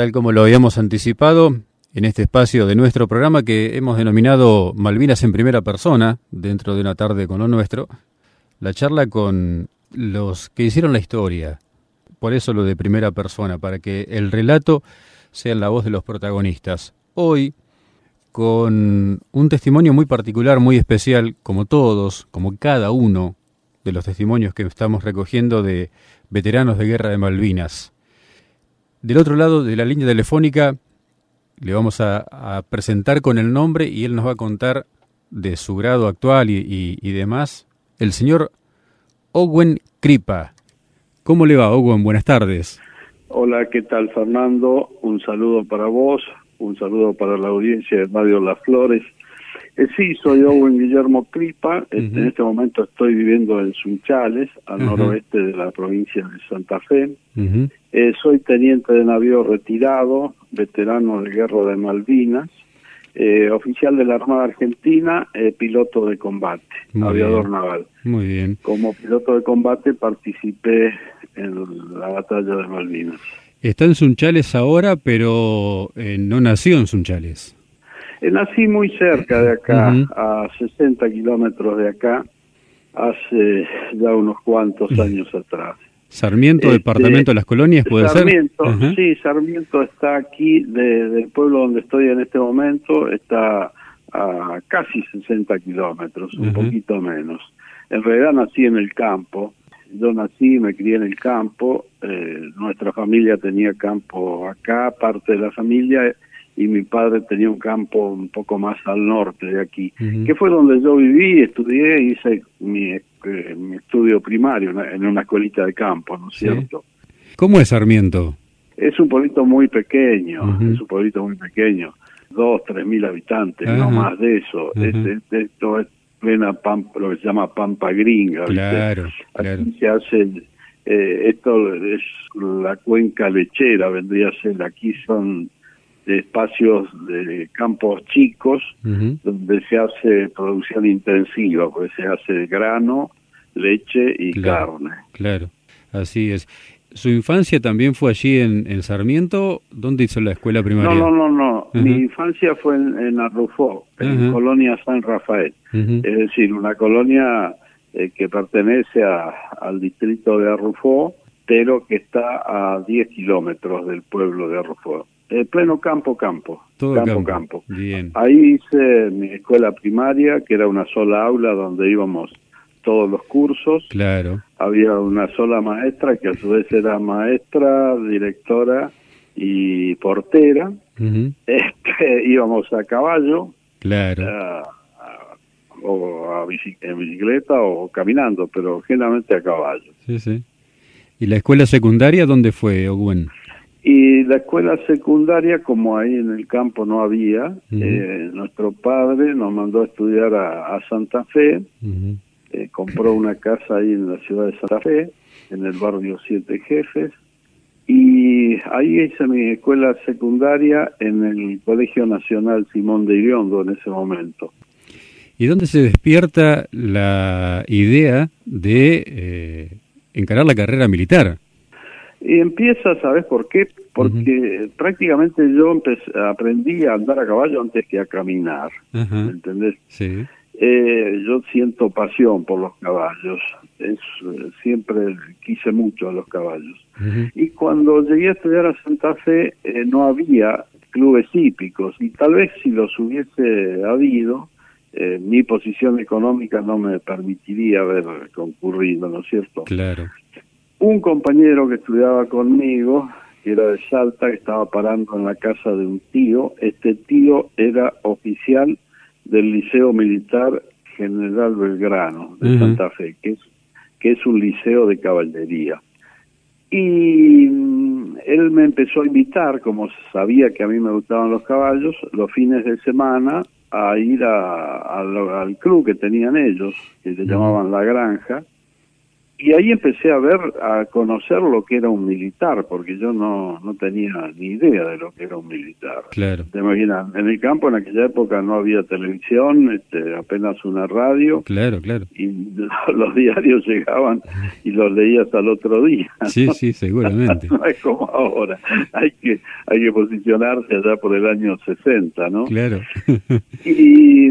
tal como lo habíamos anticipado, en este espacio de nuestro programa que hemos denominado Malvinas en primera persona, dentro de una tarde con lo nuestro, la charla con los que hicieron la historia. Por eso lo de primera persona, para que el relato sea la voz de los protagonistas. Hoy, con un testimonio muy particular, muy especial, como todos, como cada uno de los testimonios que estamos recogiendo de veteranos de guerra de Malvinas. Del otro lado de la línea telefónica le vamos a, presentar con el nombre y él nos va a contar de su grado actual y, demás. El señor Owen Kripa. ¿Cómo le va, Owen? Buenas tardes. Hola, ¿qué tal, Fernando? Un saludo para vos, un saludo para la audiencia de Radio Las Flores. Eh, sí, soy Owen Guillermo Cripa. En este momento estoy viviendo en Sunchales, al noroeste de la provincia de Santa Fe. Eh, soy teniente de navío retirado, veterano de guerra de Malvinas, eh, oficial de la Armada Argentina, eh, piloto de combate, aviador naval. Muy bien. Como piloto de combate participé en la batalla de Malvinas. Está en Sunchales ahora, pero no nació en Sunchales. Nací muy cerca de acá, a 60 kilómetros de acá, hace ya unos cuantos años atrás. Sarmiento, este, departamento de las colonias, puede Sarmiento, Sí, Sarmiento está aquí, del pueblo donde estoy en este momento, está a casi 60 kilómetros, un poquito menos. En realidad nací en el campo, yo nací, me crié en el campo, eh, nuestra familia tenía campo acá, parte de la familia, y mi padre tenía un campo un poco más al norte de aquí, que fue donde yo viví, estudié, hice mi eh, mi estudio primario en una escuelita de campo, ¿no es cierto? ¿Cómo es Sarmiento? Es un pueblito muy pequeño, es un pueblito muy pequeño, dos, tres mil habitantes, no más de eso. esto es plena pampa, lo que se llama pampa gringa. Claro, claro. se hace, eh, esto es la cuenca lechera, vendría a ser, aquí son de espacios de campos chicos donde se hace producción intensiva, pues se hace grano, leche y carne. Claro, así es. ¿Su infancia también fue allí en, Sarmiento? ¿Dónde hizo la escuela primaria? No, no, no, no. Mi infancia fue en, en Arrufó, en Colonia San Rafael. Es decir, una colonia eh, que pertenece a, al distrito de Arrufó, pero que está a 10 kilómetros del pueblo de Arrufó. Eh, pleno campo, campo. campo, campo. Bien. Ahí hice mi escuela primaria, que era una sola aula donde íbamos todos los cursos. Claro. Había una sola maestra, que a su vez era maestra, directora y portera. este, íbamos a caballo. Claro. o a en bicicleta o caminando, pero generalmente a caballo. Sí, sí. ¿Y la escuela secundaria dónde fue, Oguen? Y la escuela secundaria, como ahí en el campo no había, eh, nuestro padre nos mandó a estudiar a, Santa Fe, eh, compró una casa ahí en la ciudad de Santa Fe, en el barrio Siete Jefes, y ahí hice mi escuela secundaria en el Colegio Nacional Simón de Iriondo en ese momento. ¿Y dónde se despierta la idea de eh, encarar la carrera militar? Y empieza, ¿sabes por qué? Porque prácticamente yo aprendí a andar a caballo antes que a caminar, ¿me ¿entendés? Sí. Eh, yo siento pasión por los caballos, es, siempre quise mucho a los caballos. Y cuando llegué a estudiar a Santa Fe eh, no había clubes hípicos y tal vez si los hubiese habido, eh, mi posición económica no me permitiría haber concurrido, ¿no es cierto? Claro un compañero que estudiaba conmigo, que era de Salta, que estaba parando en la casa de un tío. Este tío era oficial del Liceo Militar General Belgrano de Santa Fe, que es, que es un liceo de caballería. Y mm, él me empezó a invitar, como sabía que a mí me gustaban los caballos, los fines de semana a ir a, al club que tenían ellos, que se llamaban La Granja, y ahí empecé a ver, a conocer lo que era un militar, porque yo no, no tenía ni idea de lo que era un militar. Claro. Te imaginas, en el campo en aquella época no había televisión, este, apenas una radio. Claro, claro. Y los diarios llegaban y los leías al otro día. Sí, sí, seguramente. no es como ahora. Hay que, hay que posicionarse allá por el año 60, ¿no? Claro. y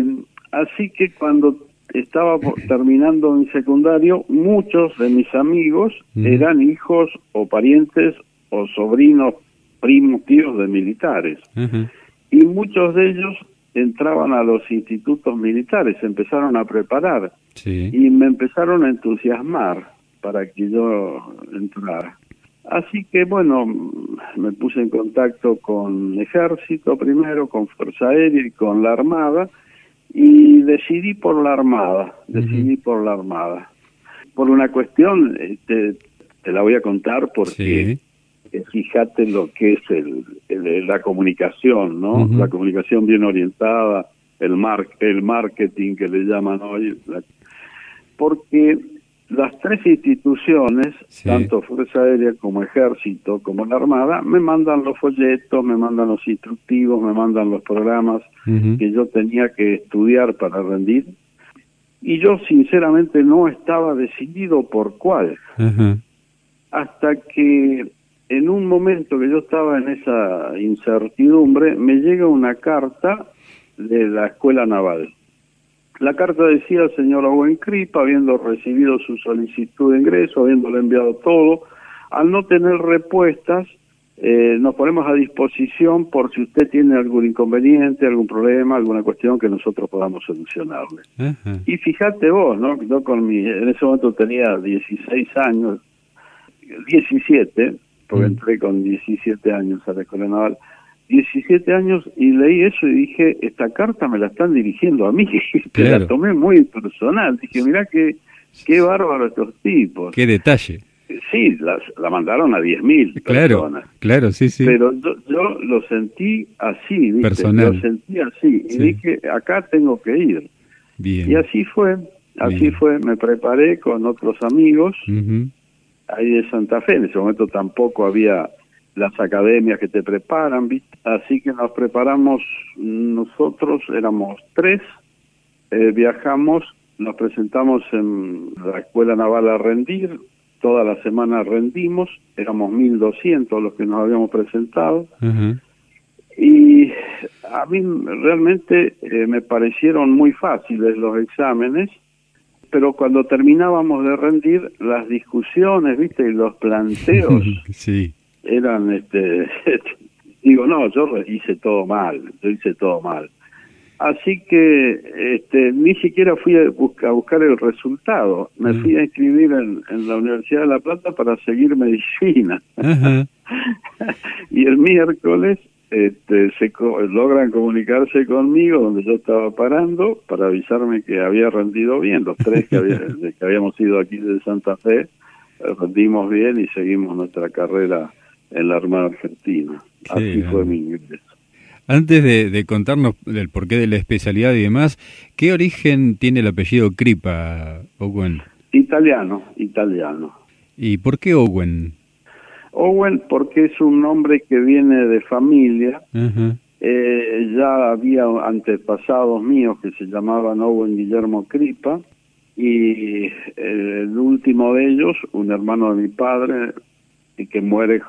así que cuando estaba terminando mi secundario, muchos de mis amigos eran hijos o parientes o sobrinos, primos, tíos de militares. Y muchos de ellos entraban a los institutos militares, se empezaron a preparar y me empezaron a entusiasmar para que yo entrara. Así que bueno, me puse en contacto con ejército primero, con Fuerza Aérea y con la Armada, y decidí por la Armada, decidí por la Armada. Por una cuestión, este, te la voy a contar porque fíjate lo que es el, la comunicación, ¿no? La comunicación bien orientada, el, mar, el marketing que le llaman hoy. porque las tres instituciones, tanto Fuerza Aérea como Ejército, como la Armada, me mandan los folletos, me mandan los instructivos, me mandan los programas que yo tenía que estudiar para rendir. Y yo sinceramente no estaba decidido por cuál. Hasta que en un momento que yo estaba en esa incertidumbre, me llega una carta de la Escuela Naval la carta decía al señor Owen Cripp, habiendo recibido su solicitud de ingreso, habiéndole enviado todo, al no tener respuestas, eh, nos ponemos a disposición por si usted tiene algún inconveniente, algún problema, alguna cuestión que nosotros podamos solucionarle. Y fíjate vos, ¿no? Yo con mi, en ese momento tenía 16 años, 17, porque mm. entré con 17 años a la Escuela Naval, 17 años y leí eso y dije, esta carta me la están dirigiendo a mí, la tomé muy personal, dije, mira qué, qué bárbaro estos tipos. Qué detalle. Sí, la mandaron a 10.000 claro, personas. Claro, sí, sí. Pero yo, lo sentí así, ¿viste? Personal. Lo sentí así. Y dije, acá tengo que ir. Bien. Y así fue, así fue. Me preparé con otros amigos ahí de Santa Fe. En ese momento tampoco había las academias que te preparan, así que nos preparamos nosotros, éramos tres, eh, viajamos, nos presentamos en la Escuela Naval a rendir, toda la semana rendimos, éramos 1.200 los que nos habíamos presentado, y a mí realmente eh, me parecieron muy fáciles los exámenes, pero cuando terminábamos de rendir, las discusiones, viste, y los planteos sí eran, este, digo, no, yo hice todo mal, yo hice todo mal. Así que este, ni siquiera fui a, buscar el resultado, me fui a inscribir en, la Universidad de La Plata para seguir medicina. y el miércoles este, se logran comunicarse conmigo donde yo estaba parando para avisarme que había rendido bien, los tres que, que habíamos ido aquí de Santa Fe, rendimos bien y seguimos nuestra carrera en la Armada Argentina. Así fue mi ingreso. Antes de, contarnos del porqué de la especialidad y demás, ¿qué origen tiene el apellido Cripa, Owen? Italiano, italiano. ¿Y por qué Owen? Owen porque es un nombre que viene de familia. Eh, ya había antepasados míos que se llamaban Owen Guillermo Cripa y eh, el último de ellos, un hermano de mi padre, y que muere,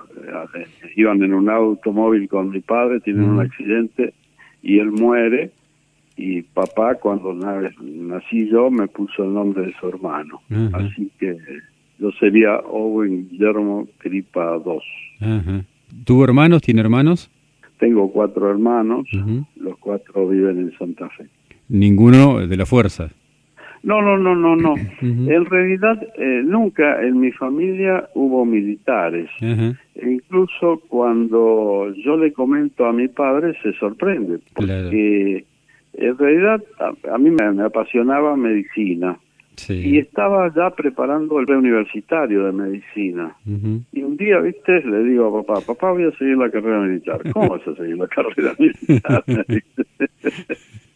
iban en un automóvil con mi padre, tienen un accidente y él muere y papá cuando nací yo me puso el nombre de su hermano. Así que yo sería Owen Guillermo Cripa II. ¿Tuvo hermanos? ¿Tiene hermanos? Tengo cuatro hermanos, los cuatro viven en Santa Fe. ¿Ninguno de la fuerza? No, no, no, no, no. En realidad eh, nunca en mi familia hubo militares. E incluso cuando yo le comento a mi padre se sorprende, porque en realidad a, mí me, apasionaba medicina. Y estaba ya preparando el preuniversitario de medicina. Y un día, viste, le digo a papá, papá voy a seguir la carrera militar. ¿Cómo vas a seguir la carrera militar?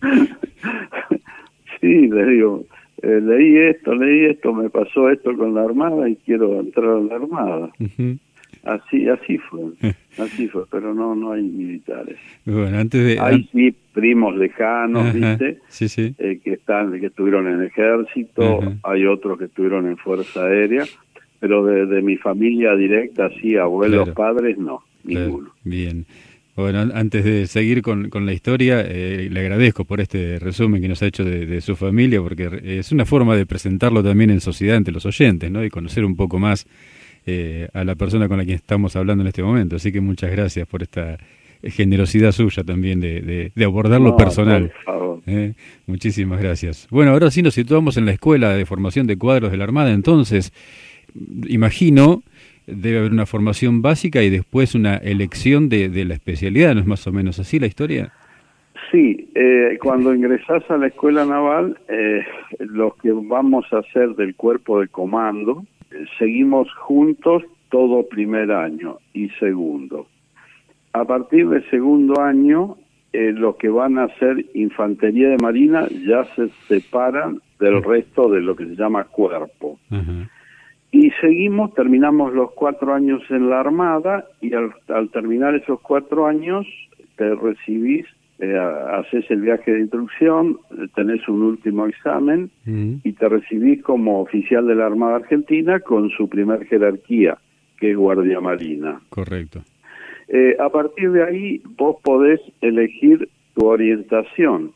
sí, le digo, eh, leí esto, leí esto, me pasó esto con la Armada y quiero entrar a la Armada. Así, así fue, así fue, pero no, no hay militares. Bueno, antes de... Hay sí primos lejanos, ¿viste? Sí, sí. Eh, que están, que estuvieron en el ejército, hay otros que estuvieron en Fuerza Aérea, pero de, mi familia directa, sí, abuelos, padres, no, ninguno. Bien. Bueno, antes de seguir con, con la historia, eh, le agradezco por este resumen que nos ha hecho de, su familia, porque es una forma de presentarlo también en sociedad ante los oyentes, ¿no? Y conocer un poco más eh, a la persona con la que estamos hablando en este momento. Así que muchas gracias por esta generosidad suya también de, de, abordar lo personal. ¿eh? Muchísimas gracias. Bueno, ahora sí nos situamos en la Escuela de Formación de Cuadros de la Armada, entonces, imagino debe haber una formación básica y después una elección de, de la especialidad, ¿no es más o menos así la historia? Sí, eh, cuando ingresas a la escuela naval, eh, los que vamos a hacer del cuerpo de comando, eh, seguimos juntos todo primer año y segundo. A partir del segundo año, eh, los que van a hacer infantería de marina ya se separan del resto de lo que se llama cuerpo. Y seguimos, terminamos los cuatro años en la Armada y al, terminar esos cuatro años te recibís, eh, haces el viaje de instrucción, tenés un último examen y te recibís como oficial de la Armada Argentina con su primer jerarquía, que es Guardia Marina. Correcto. Eh, a partir de ahí vos podés elegir tu orientación.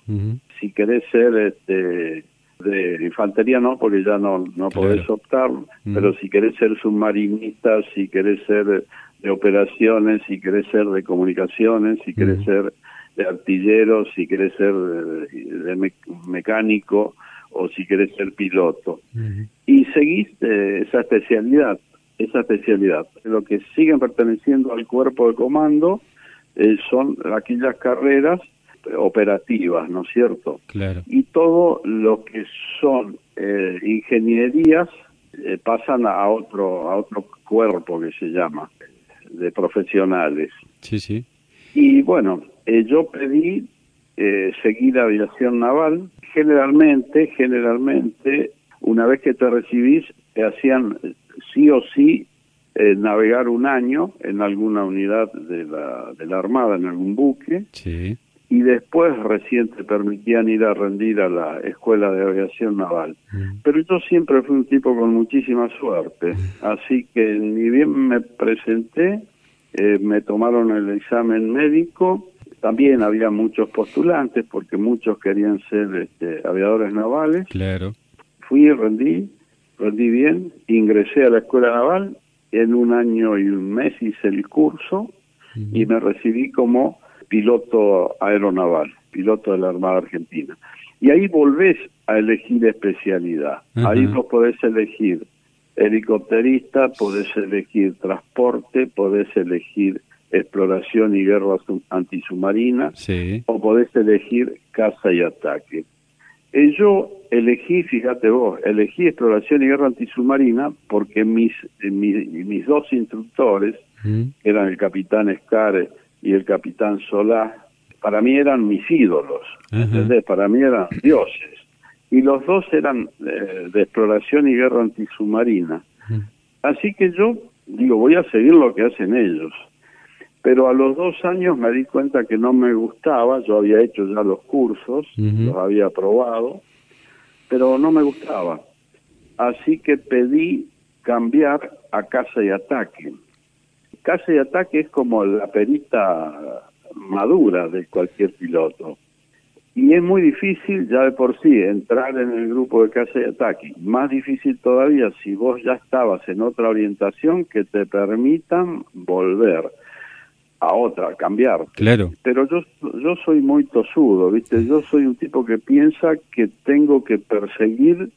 Si querés ser este, de infantería no, porque ya no, no podés optar, mm. pero si querés ser submarinista, si querés ser de operaciones, si querés ser de comunicaciones, si querés mm. ser de artillero, si querés ser de, mecánico o si querés ser piloto. Mm. Y seguís eh, esa especialidad, esa especialidad. Lo que siguen perteneciendo al cuerpo de comando eh, son aquellas carreras operativas, ¿no es cierto? Claro. Y todo lo que son eh, ingenierías eh, pasan a otro a otro cuerpo que se llama de profesionales. Sí, sí. Y bueno, eh, yo pedí seguir aviación naval. Generalmente, generalmente, una vez que te recibís, te hacían sí o sí navegar un año en alguna unidad de la, de la Armada, en algún buque. Sí y después recién te permitían ir a rendir a la Escuela de Aviación Naval. Mm. Pero yo siempre fui un tipo con muchísima suerte, mm. así que ni bien me presenté, eh, me tomaron el examen médico, también había muchos postulantes porque muchos querían ser este, aviadores navales. Claro. Fui y rendí, rendí bien, ingresé a la Escuela Naval, en un año y un mes hice el curso y me recibí como piloto aeronaval, piloto de la Armada Argentina. Y ahí volvés a elegir especialidad. Ahí vos podés elegir helicópterista, podés elegir transporte, podés elegir exploración y guerra antisubmarina, o podés elegir caza y ataque. Eh, yo elegí, fíjate vos, elegí exploración y guerra antisubmarina porque mis, eh, mis, dos instructores, eran el capitán Escar y el capitán Solá, para mí eran mis ídolos, ¿entendés? Para mí eran dioses. Y los dos eran eh, de exploración y guerra antisubmarina. Así que yo digo, voy a seguir lo que hacen ellos. Pero a los dos años me di cuenta que no me gustaba, yo había hecho ya los cursos, los había probado, pero no me gustaba. Así que pedí cambiar a casa y ataque caza y ataque es como la perita madura de cualquier piloto. Y es muy difícil ya de por sí entrar en el grupo de caza y ataque. Más difícil todavía si vos ya estabas en otra orientación que te permitan volver a otra, cambiar. Claro. Pero yo, yo soy muy tosudo, ¿viste? Yo soy un tipo que piensa que tengo que perseguir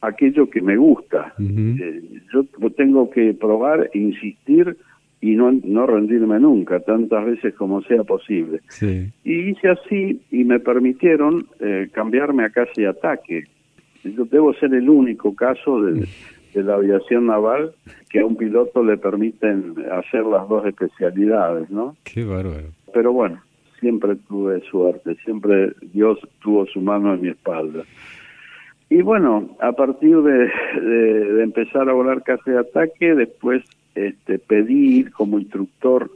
aquello que me gusta. Eh, yo tengo que probar, e insistir y no, no rendirme nunca, tantas veces como sea posible. Y hice así y me permitieron eh, cambiarme a casi ataque. Yo debo ser el único caso de, de, la aviación naval que a un piloto le permiten hacer las dos especialidades, ¿no? Qué bárbaro. Pero bueno, siempre tuve suerte, siempre Dios tuvo su mano en mi espalda. Y bueno, a partir de, de, empezar a volar casi de ataque, después este, pedí ir como instructor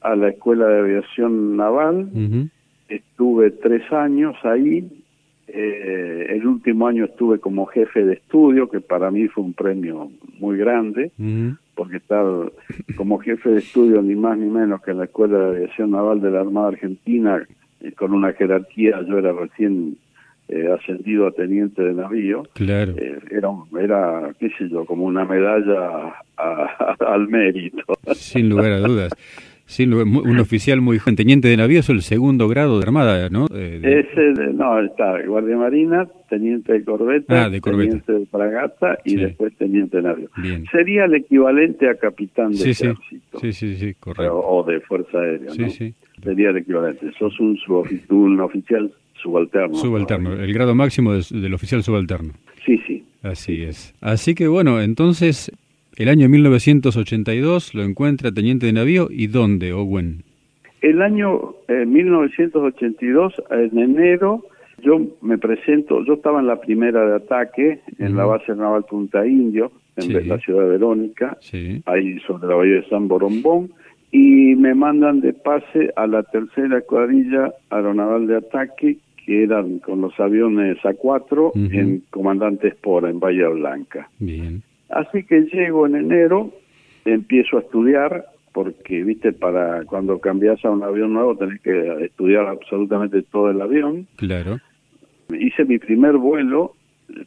a la Escuela de Aviación Naval. Estuve tres años ahí. Eh, el último año estuve como jefe de estudio, que para mí fue un premio muy grande, porque estar como jefe de estudio ni más ni menos que en la Escuela de Aviación Naval de la Armada Argentina, eh, con una jerarquía, yo era recién eh, ascendido a teniente de navío. Claro. Eh, era, era, qué sé yo, como una medalla al mérito. Sin lugar a dudas. Sin un oficial muy joven, teniente de navío, es el segundo grado de armada, ¿no? Eh, Ese, no, está Guardia Marina, teniente de corbeta, ah, teniente de fragata y después teniente de navío. Sería el equivalente a capitán de ejército. Sí, sí, sí, correcto. O, de fuerza aérea, ¿no? Sería el equivalente. Sos un, un oficial Subalterno. Subalterno, el grado máximo del oficial subalterno. Sí, sí. Así es. Así que bueno, entonces el año 1982 lo encuentra teniente de navío y dónde, Owen. El año 1982, eh, en enero, yo me presento, yo estaba en la primera de ataque en la base naval Punta Indio, en la ciudad de Verónica, ahí sobre la bahía de San Borombón, y me mandan de pase a la tercera cuadrilla aeronaval de ataque que eran con los aviones A4 en Comandante Espora, en Bahía Blanca. Bien. Así que llego en enero, empiezo a estudiar, porque, viste, para cuando cambias a un avión nuevo tenés que estudiar absolutamente todo el avión. Claro. Hice mi primer vuelo,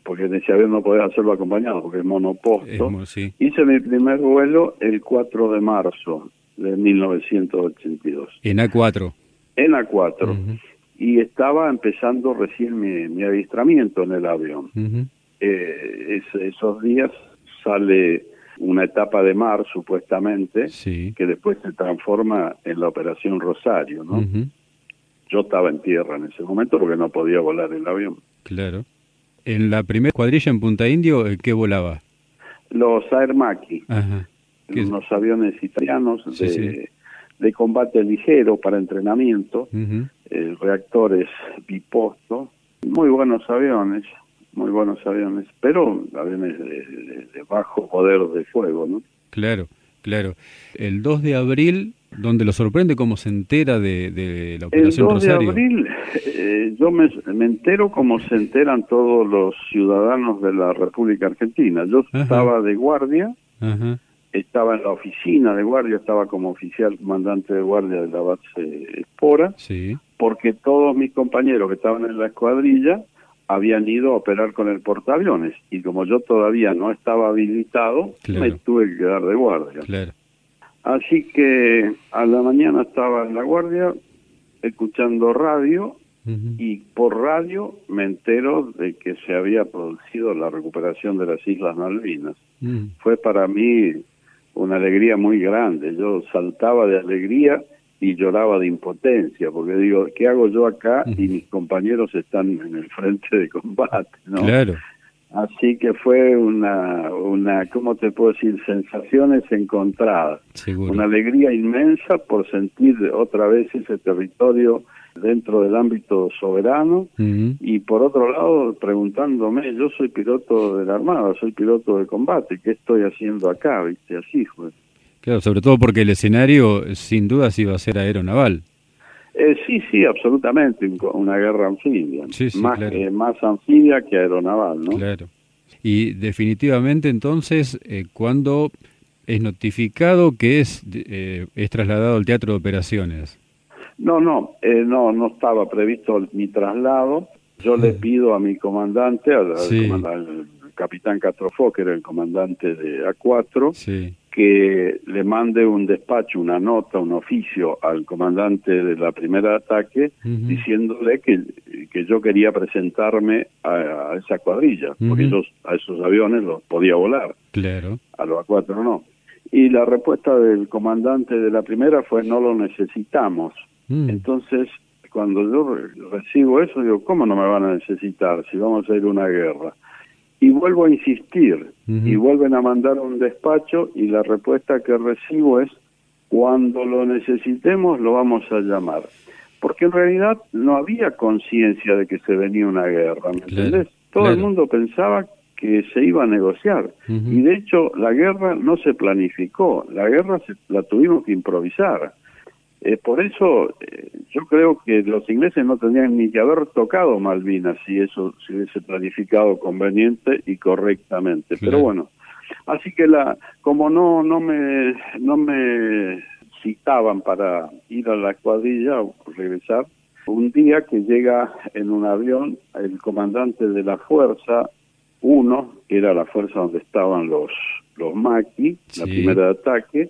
porque en ese avión no podía hacerlo acompañado, porque es monoposto. Hice mi primer vuelo el 4 de marzo de 1982. En A4. En A4 y estaba empezando recién mi, mi adiestramiento en el avión. Eh, esos días sale una etapa de mar, supuestamente, que después se transforma en la Operación Rosario, ¿no? Yo estaba en tierra en ese momento porque no podía volar el avión. Claro. ¿En la primera cuadrilla en Punta Indio, eh, qué volaba? Los Air Macchi, unos aviones italianos de, de combate ligero para entrenamiento, eh, reactores biposto, muy buenos aviones, muy buenos aviones, pero aviones de, bajo poder de fuego, ¿no? Claro, claro. El 2 de abril, donde lo sorprende cómo se entera de, la operación El 2 de abril, eh, yo me, entero como se enteran todos los ciudadanos de la República Argentina. Yo estaba de guardia. Ajá estaba en la oficina de guardia, estaba como oficial comandante de guardia de la base Espora, sí. porque todos mis compañeros que estaban en la escuadrilla habían ido a operar con el portaaviones y como yo todavía no estaba habilitado, me tuve que quedar de guardia. Claro. Así que a la mañana estaba en la guardia escuchando radio y por radio me entero de que se había producido la recuperación de las Islas Malvinas. Fue para mí una alegría muy grande. Yo saltaba de alegría y lloraba de impotencia, porque digo, ¿qué hago yo acá? Y mis compañeros están en el frente de combate, ¿no? Claro. Así que fue una, una, ¿cómo te puedo decir? Sensaciones encontradas. Una alegría inmensa por sentir otra vez ese territorio dentro del ámbito soberano y por otro lado preguntándome, yo soy piloto de la Armada, soy piloto de combate, ¿qué estoy haciendo acá? ¿Viste? Así fue. Claro, sobre todo porque el escenario sin duda iba a ser aeronaval. Eh, sí, sí, absolutamente, una guerra anfibia, más, eh, más anfibia que aeronaval, ¿no? Claro. Y definitivamente entonces, eh, cuando es notificado que es, eh, es trasladado al teatro de operaciones? No, no, eh, no, no estaba previsto mi traslado. Yo le pido a mi comandante, al, capitán Castrofó, que era el comandante de A4, que le mande un despacho, una nota, un oficio al comandante de la primera ataque, diciéndole que, que yo quería presentarme a, esa cuadrilla, porque yo a esos aviones los podía volar. Claro. A los A4 no. Y la respuesta del comandante de la primera fue no lo necesitamos. Mm. Entonces, cuando yo recibo eso, digo, ¿cómo no me van a necesitar si vamos a ir a una guerra? Y vuelvo a insistir, y vuelven a mandar un despacho, y la respuesta que recibo es, cuando lo necesitemos lo vamos a llamar. Porque en realidad no había conciencia de que se venía una guerra, ¿me entendés? Todo el mundo pensaba que se iba a negociar. Y de hecho la guerra no se planificó, la guerra se, la tuvimos que improvisar. Eh, por eso eh, yo creo que los ingleses no tendrían ni que haber tocado Malvinas si eso se hubiese planificado conveniente y correctamente. Pero bueno, así que la como no no me no me citaban para ir a la escuadrilla o regresar, un día que llega en un avión el comandante de la fuerza uno, que era la fuerza donde estaban los los Maki, la primera de ataque.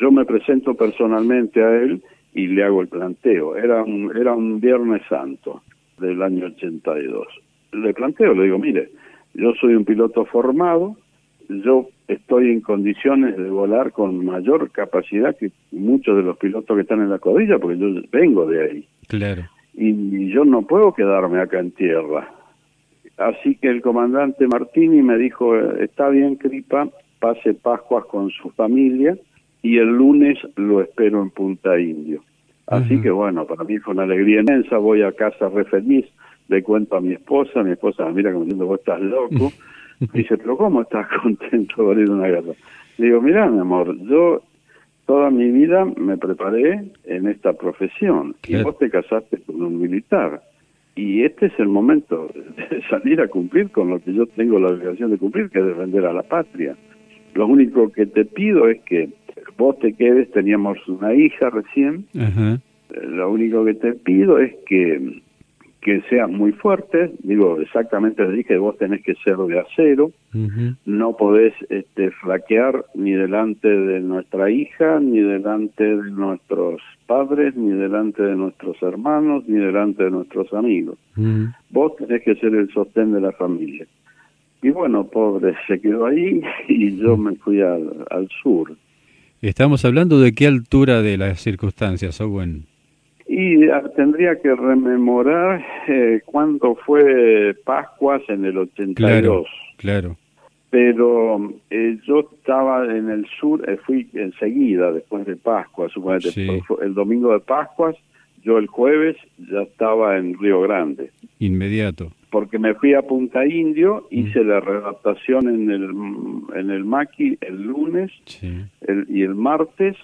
Yo me presento personalmente a él y le hago el planteo. Era un, era un Viernes Santo del año 82. Le planteo, le digo, mire, yo soy un piloto formado, yo estoy en condiciones de volar con mayor capacidad que muchos de los pilotos que están en la codilla, porque yo vengo de ahí. Claro. y yo no puedo quedarme acá en tierra Así que el comandante Martini me dijo, está bien, Cripa, pase Pascuas con su familia y el lunes lo espero en Punta Indio. Así que bueno, para mí fue una alegría inmensa, voy a casa re feliz, le cuento a mi esposa, mi esposa mira como diciendo, vos estás loco. dice, pero ¿cómo estás contento por ir a una guerra? Le digo, mira, mi amor, yo toda mi vida me preparé en esta profesión y vos te casaste con un militar y este es el momento de salir a cumplir con lo que yo tengo la obligación de cumplir, que es defender a la patria. Lo único que te pido es que vos te quedes, teníamos una hija recién, lo único que te pido es que que sean muy fuertes, digo, exactamente le dije, vos tenés que ser de acero, no podés este, flaquear ni delante de nuestra hija, ni delante de nuestros padres, ni delante de nuestros hermanos, ni delante de nuestros amigos. Vos tenés que ser el sostén de la familia. Y bueno, pobre, se quedó ahí y yo me fui al, al sur. Estamos hablando de qué altura de las circunstancias, Owen. Y ah, tendría que rememorar eh, cuándo fue Pascuas en el 82. Claro, claro. Pero eh, yo estaba en el sur, eh, fui enseguida después de Pascuas, suponete, el domingo de Pascuas, yo el jueves ya estaba en Río Grande. Inmediato. Porque me fui a Punta Indio, mm. hice la redactación en el, en el Maqui el lunes y el martes,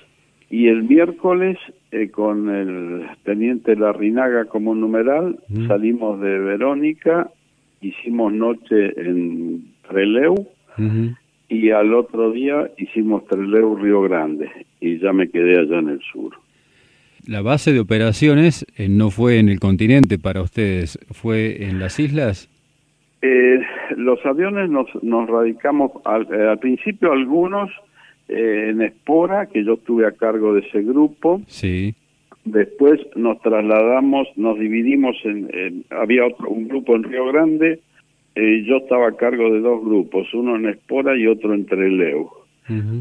y el miércoles, eh, con el teniente Larrinaga como numeral, salimos de Verónica, hicimos noche en Treleu, y al otro día hicimos Treleu Río Grande, y ya me quedé allá en el sur. La base de operaciones eh, no fue en el continente para ustedes, fue en las islas. Eh, los aviones nos, nos radicamos, al, al principio algunos eh, en Espora, que yo estuve a cargo de ese grupo. Sí. Después nos trasladamos, nos dividimos en, había otro, un grupo en Río Grande, eh, yo estaba a cargo de dos grupos, uno en Espora y otro en Treleu.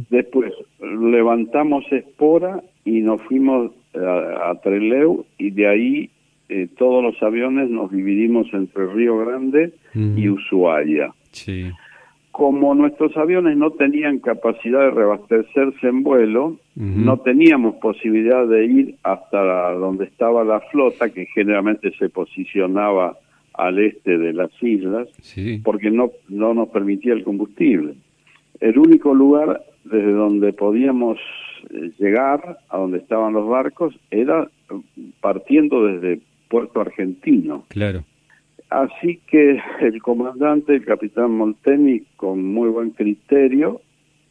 Después levantamos Espora y nos fuimos a, Treleu y de ahí eh, todos los aviones nos dividimos entre Río Grande y Ushuaia. Sí como nuestros aviones no tenían capacidad de reabastecerse en vuelo, no teníamos posibilidad de ir hasta donde estaba la flota, que generalmente se posicionaba al este de las islas, porque no, no nos permitía el combustible. El único lugar desde donde podíamos eh, llegar a donde estaban los barcos era partiendo desde Puerto Argentino. Claro. Así que el comandante, el capitán Molteni, con muy buen criterio,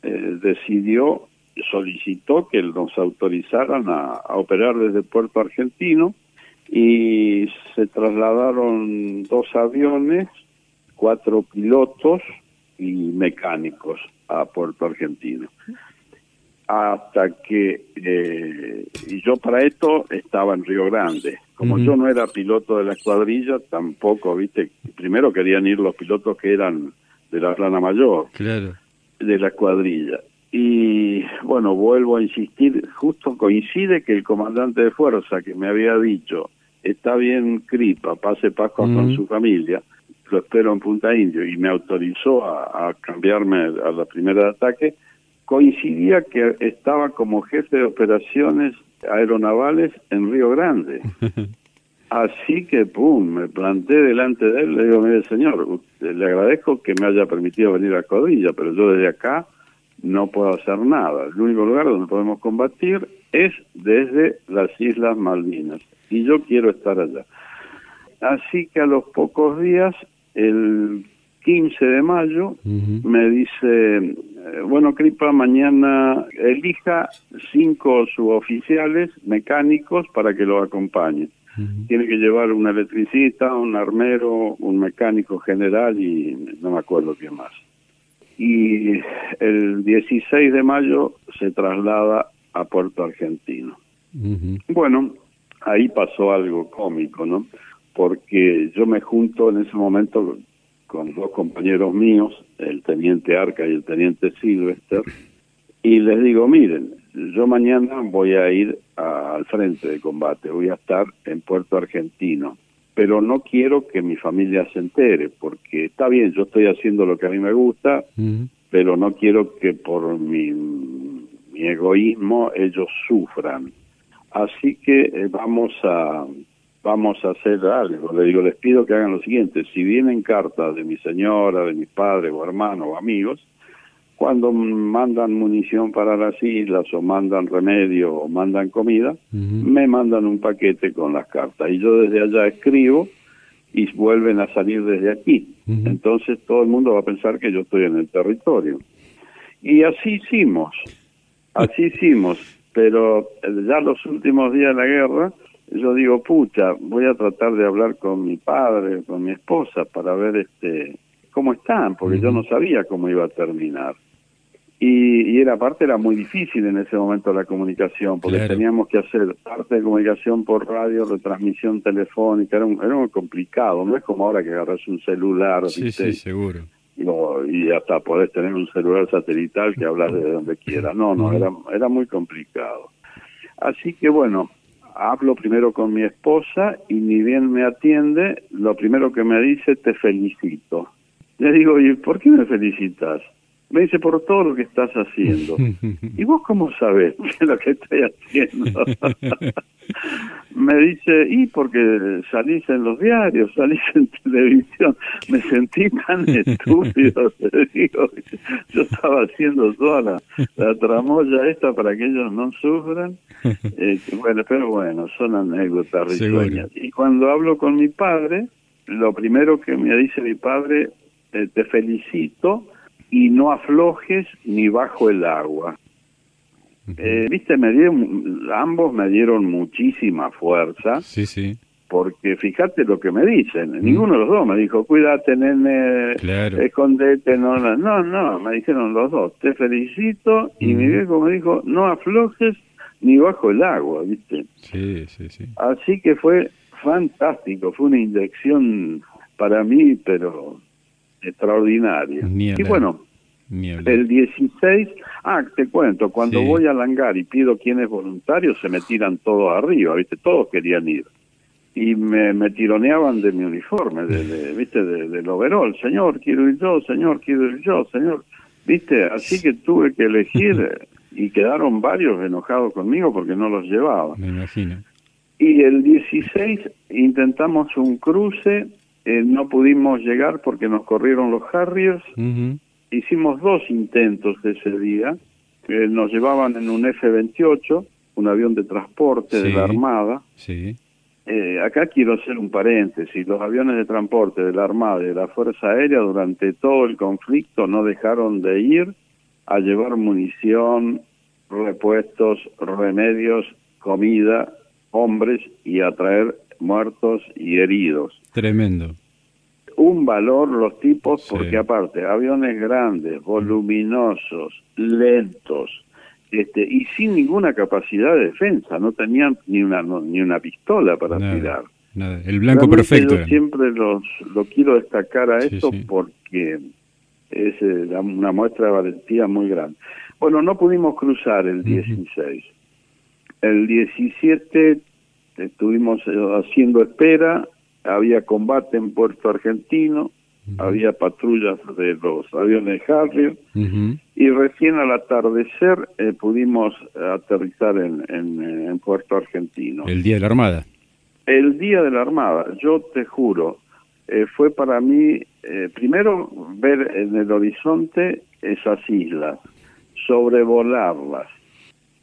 eh, decidió, solicitó que nos autorizaran a, operar desde Puerto Argentino y se trasladaron dos aviones, cuatro pilotos y mecánicos a Puerto Argentino hasta que eh, y yo para esto estaba en Río Grande. Como yo no era piloto de la escuadrilla tampoco viste primero querían ir los pilotos que eran de la plana mayor de la escuadrilla. Y bueno vuelvo a insistir justo coincide que el comandante de fuerza que me había dicho está bien Cripa pase Pascua con su familia lo espero en Punta Indio y me autorizó a, a cambiarme a la primera de ataque coincidía que estaba como jefe de operaciones aeronavales en Río Grande. Así que, pum, me planté delante de él, le digo, mire señor, le agradezco que me haya permitido venir a Codilla, pero yo desde acá no puedo hacer nada. El único lugar donde podemos combatir es desde las Islas Malvinas y yo quiero estar allá. Así que a los pocos días, el 15 de mayo, me dice, eh, bueno, Cripa, mañana elija cinco suboficiales mecánicos para que lo acompañen. Tiene que llevar un electricista, un armero, un mecánico general y no me acuerdo quién más. Y el 16 de mayo se traslada a Puerto Argentino. Bueno, ahí pasó algo cómico, ¿no? Porque yo me junto en ese momento con dos compañeros míos, el teniente Arca y el teniente Silvester, y les digo, miren, yo mañana voy a ir al frente de combate, voy a estar en Puerto Argentino, pero no quiero que mi familia se entere, porque está bien, yo estoy haciendo lo que a mí me gusta, pero no quiero que por mi, mi egoísmo ellos sufran. Así que eh, vamos a vamos a hacer algo. Le digo, les pido que hagan lo siguiente, si vienen cartas de mi señora, de mi padre o hermano o amigos, cuando mandan munición para las islas o mandan remedio o mandan comida, me mandan un paquete con las cartas y yo desde allá escribo y vuelven a salir desde aquí. Entonces todo el mundo va a pensar que yo estoy en el territorio. Y así hicimos, así hicimos, pero ya los últimos días de la guerra, yo digo, pucha, voy a tratar de hablar con mi padre, con mi esposa, para ver este cómo están, porque yo no sabía cómo iba a terminar. Y, y, era parte, era muy difícil en ese momento la comunicación, porque teníamos que hacer parte de comunicación por radio, retransmisión telefónica, era, era muy complicado, no es como ahora que agarras un celular, sí, sí, seguro. Y, y, hasta podés tener un celular satelital que hablas de donde quieras, no, no, era, era muy complicado. Así que bueno, hablo primero con mi esposa y ni bien me atiende, lo primero que me dice, te felicito. Le digo, ¿y por qué me felicitas? Me dice, por todo lo que estás haciendo. ¿Y vos cómo sabés lo que estoy haciendo? me dice, y porque salís en los diarios, salís en televisión. Me sentí tan estúpido, te digo. Yo estaba haciendo toda la, la tramoya esta para que ellos no sufran. Eh, bueno, pero bueno, son anécdotas risueñas. Y cuando hablo con mi padre, lo primero que me dice mi padre, eh, te felicito y no aflojes ni bajo el agua. Eh, Viste, me dieron, ambos me dieron muchísima fuerza. Sí, sí. Porque fíjate lo que me dicen. Ninguno de los dos me dijo, cuídate, nene, escondete. No, no, no, me dijeron los dos, te felicito. Y mi viejo me dijo, no aflojes ni bajo el agua, ¿viste? Sí, sí, sí. Así que fue fantástico, fue una inyección para mí, pero extraordinaria. y bueno, el 16, ah, te cuento, cuando voy a Langar y pido quién es voluntario, se me tiran todos arriba, ¿viste? Todos querían ir. Y me, me tironeaban de mi uniforme, de, ¿viste? De, del overol. Señor, quiero ir yo, señor, quiero ir yo, señor. ¿Viste? Así que tuve que elegir y quedaron varios enojados conmigo porque no los llevaba. Me imagino. Y el 16 intentamos un cruce eh, no pudimos llegar porque nos corrieron los Harriers. Hicimos dos intentos ese día. nos llevaban en un F-28, un avión de transporte de la Armada. Sí. Eh, acá quiero hacer un paréntesis. Los aviones de transporte de la Armada y de la Fuerza Aérea durante todo el conflicto no dejaron de ir a llevar munición, repuestos, remedios, comida, hombres y a traer muertos y heridos. Tremendo. Un valor los tipos porque aparte, aviones grandes, voluminosos, lentos, este, y sin ninguna capacidad de defensa, no tenían ni una ni una pistola para tirar. Nada. El blanco perfecto. Yo siempre los, lo quiero destacar a esto porque es eh, una muestra de valentía muy grande. Bueno, no pudimos cruzar el 16. El 17 estuvimos eh, haciendo espera, había combate en Puerto Argentino, había patrullas de los aviones Harrier y recién al atardecer eh, pudimos aterrizar en, en, Puerto Argentino. El Día de la Armada. El día de la Armada, yo te juro, eh, fue para mí, eh, primero, ver en el horizonte esas islas, sobrevolarlas,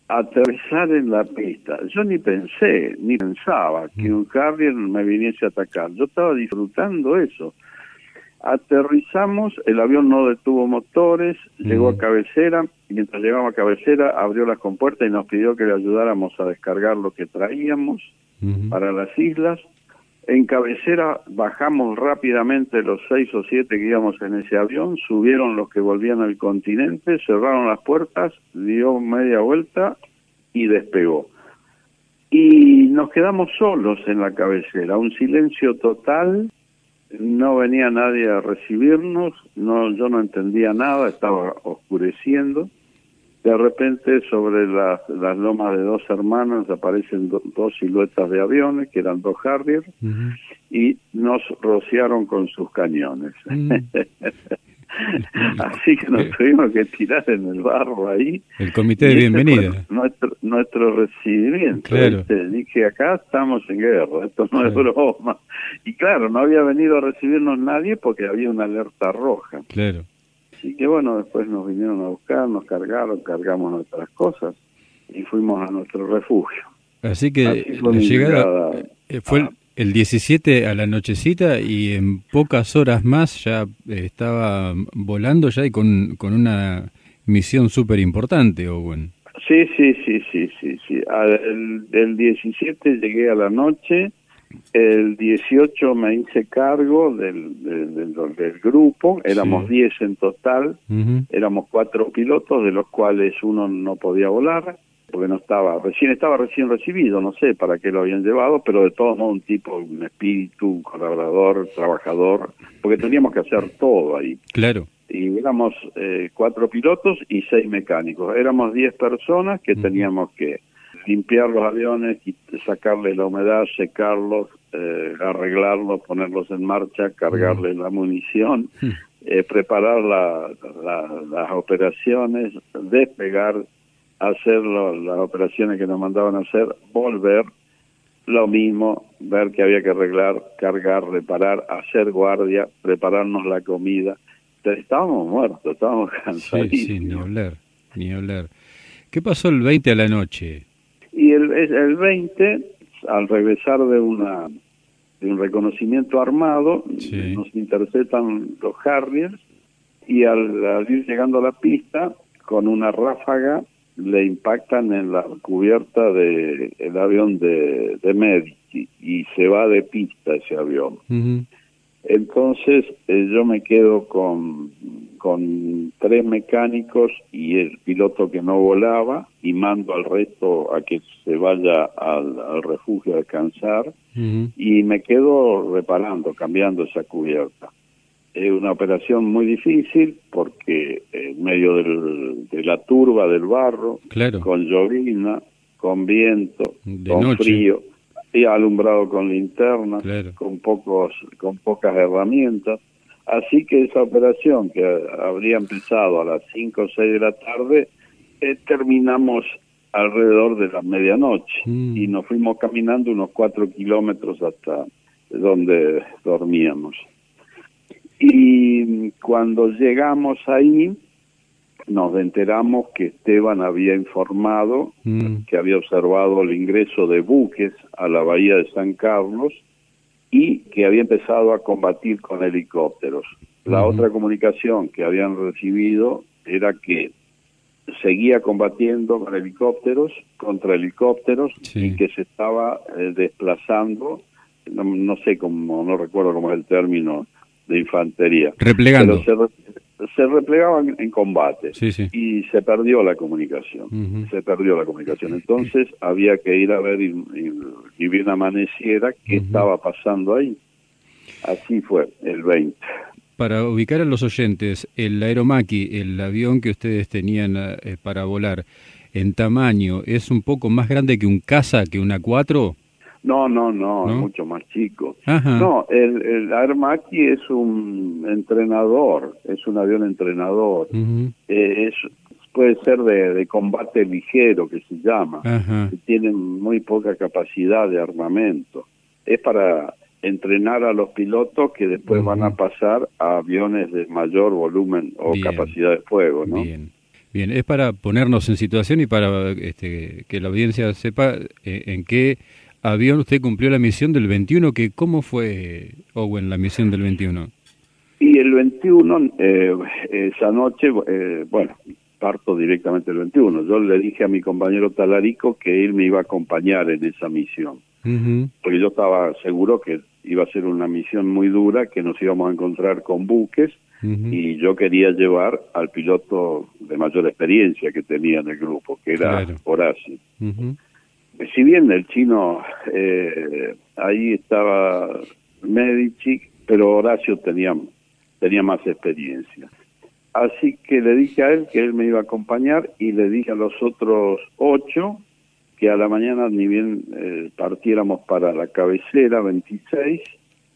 aterrizar en la pista. Yo ni pensé, ni pensaba que un Harrier me viniese a atacar. Yo estaba disfrutando eso. Aterrizamos, el avión no detuvo motores, llegó a cabecera, y mientras llegamos a cabecera abrió las compuertas y nos pidió que le ayudáramos a descargar lo que traíamos para las islas. En cabecera bajamos rápidamente los seis o siete que íbamos en ese avión, subieron los que volvían al continente, cerraron las puertas, dio media vuelta y despegó. Y nos quedamos solos en la cabecera, un silencio total, no venía nadie a recibirnos, no, yo no entendía nada, estaba oscureciendo de repente sobre las, las lomas de dos hermanas aparecen dos siluetas de aviones, que eran dos Harrier, y nos rociaron con sus cañones. Mm. Así que nos tuvimos que tirar en el barro ahí. El comité de bienvenida. Nuestro, nuestro recibimiento. Claro. Dije, acá estamos en guerra, esto no es broma. Y claro, no había venido a recibirnos nadie porque había una alerta roja. Claro. Así que bueno, después nos vinieron a buscar, nos cargaron, cargamos nuestras cosas y fuimos a nuestro refugio. Así que la llegada eh, fue el, 17 a la nochecita y en pocas horas más ya eh, estaba volando ya y con, con una misión súper importante, Owen. Sí, sí, sí, sí, sí, sí. El, el 17 llegué a la noche el 18 me hice cargo del, del, del, grupo, éramos 10 en total, éramos cuatro pilotos, de los cuales uno no podía volar, porque no estaba, recién estaba recién recibido, no sé para qué lo habían llevado, pero de todos modos un tipo, un espíritu, un colaborador, trabajador, porque teníamos que hacer todo ahí. Claro. Y éramos eh, cuatro pilotos y seis mecánicos, éramos 10 personas que teníamos que limpiar los aviones, sacarle la humedad, secarlos, eh, arreglarlos, ponerlos en marcha, cargarle la munición, hmm. eh, preparar las operaciones, despegar, hacer las operaciones que nos mandaban a hacer, volver, lo mismo, ver que había que arreglar, cargar, reparar, hacer guardia, prepararnos la comida. Estábamos muertos, estábamos cansados. Sí, sí, ni hablar, ni hablar. ¿Qué pasó el 20 a la noche? Y el, el 20, al regresar de una de un reconocimiento armado, nos interceptan los Harriers y al, ir llegando a la pista, con una ráfaga, le impactan en la cubierta del el avión de, de Medici y se va de pista ese avión. Entonces eh, yo me quedo con, con tres mecánicos y el piloto que no volaba y mando al resto a que se vaya al, refugio a descansar y me quedo reparando, cambiando esa cubierta. Es una operación muy difícil porque en medio del, de la turba del barro, con llovina, con viento, con frío alumbrado con linterna, con pocos, con pocas herramientas. Así que esa operación que habría empezado a las 5 o 6 de la tarde, eh, terminamos alrededor de la medianoche mm. y nos fuimos caminando unos 4 kilómetros hasta donde dormíamos. Y cuando llegamos ahí, nos enteramos que Esteban había informado mm. que había observado el ingreso de buques a la bahía de San Carlos y que había empezado a combatir con helicópteros. La otra comunicación que habían recibido era que seguía combatiendo con helicópteros, contra helicópteros, y que se estaba eh, desplazando, no, sé cómo, no recuerdo cómo es el término de infantería. Replegando se replegaban en combate y se perdió la comunicación, se perdió la comunicación. Entonces había que ir a ver y, bien amaneciera qué estaba pasando ahí. Así fue el 20. Para ubicar a los oyentes, el Aeromaki, el avión que ustedes tenían eh, para volar, en tamaño, ¿es un poco más grande que un Casa, que una 4? No, no, no, es mucho más chico. No, el, el Armaki es un entrenador, es un avión entrenador. Eh, es puede ser de, combate ligero, que se llama, que tienen muy poca capacidad de armamento. es para entrenar a los pilotos que después van a pasar a aviones de mayor volumen o capacidad de fuego, ¿no? Bien. Bien, es para ponernos en situación y para este, que la audiencia sepa eh, en qué avión usted cumplió la misión del 21, que ¿cómo fue, Owen, la misión del 21? Y el 21, eh, esa noche, eh, bueno, parto directamente el 21. Yo le dije a mi compañero Talarico que él me iba a acompañar en esa misión, porque yo estaba seguro que iba a ser una misión muy dura, que nos íbamos a encontrar con buques, y yo quería llevar al piloto de mayor experiencia que tenía en el grupo, que era Horacio. Si bien el chino, eh, ahí estaba Medici, pero Horacio tenía, tenía más experiencia. Así que le dije a él que él me iba a acompañar y le dije a los otros ocho que a la mañana ni bien eh, partiéramos para la cabecera 26,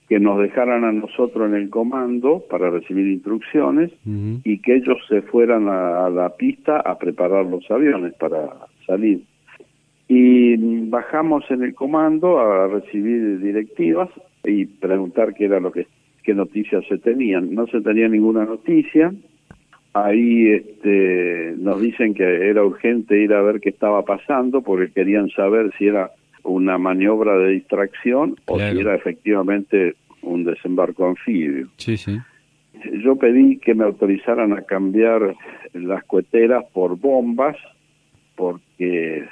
que nos dejaran a nosotros en el comando para recibir instrucciones y que ellos se fueran a, la pista a preparar los aviones para salir. Y bajamos en el comando a recibir directivas y preguntar qué era lo que qué noticias se tenían. No se tenía ninguna noticia. Ahí este, nos dicen que era urgente ir a ver qué estaba pasando porque querían saber si era una maniobra de distracción o si era efectivamente un desembarco anfibio. Sí, sí. Yo pedí que me autorizaran a cambiar las coheteras por bombas porque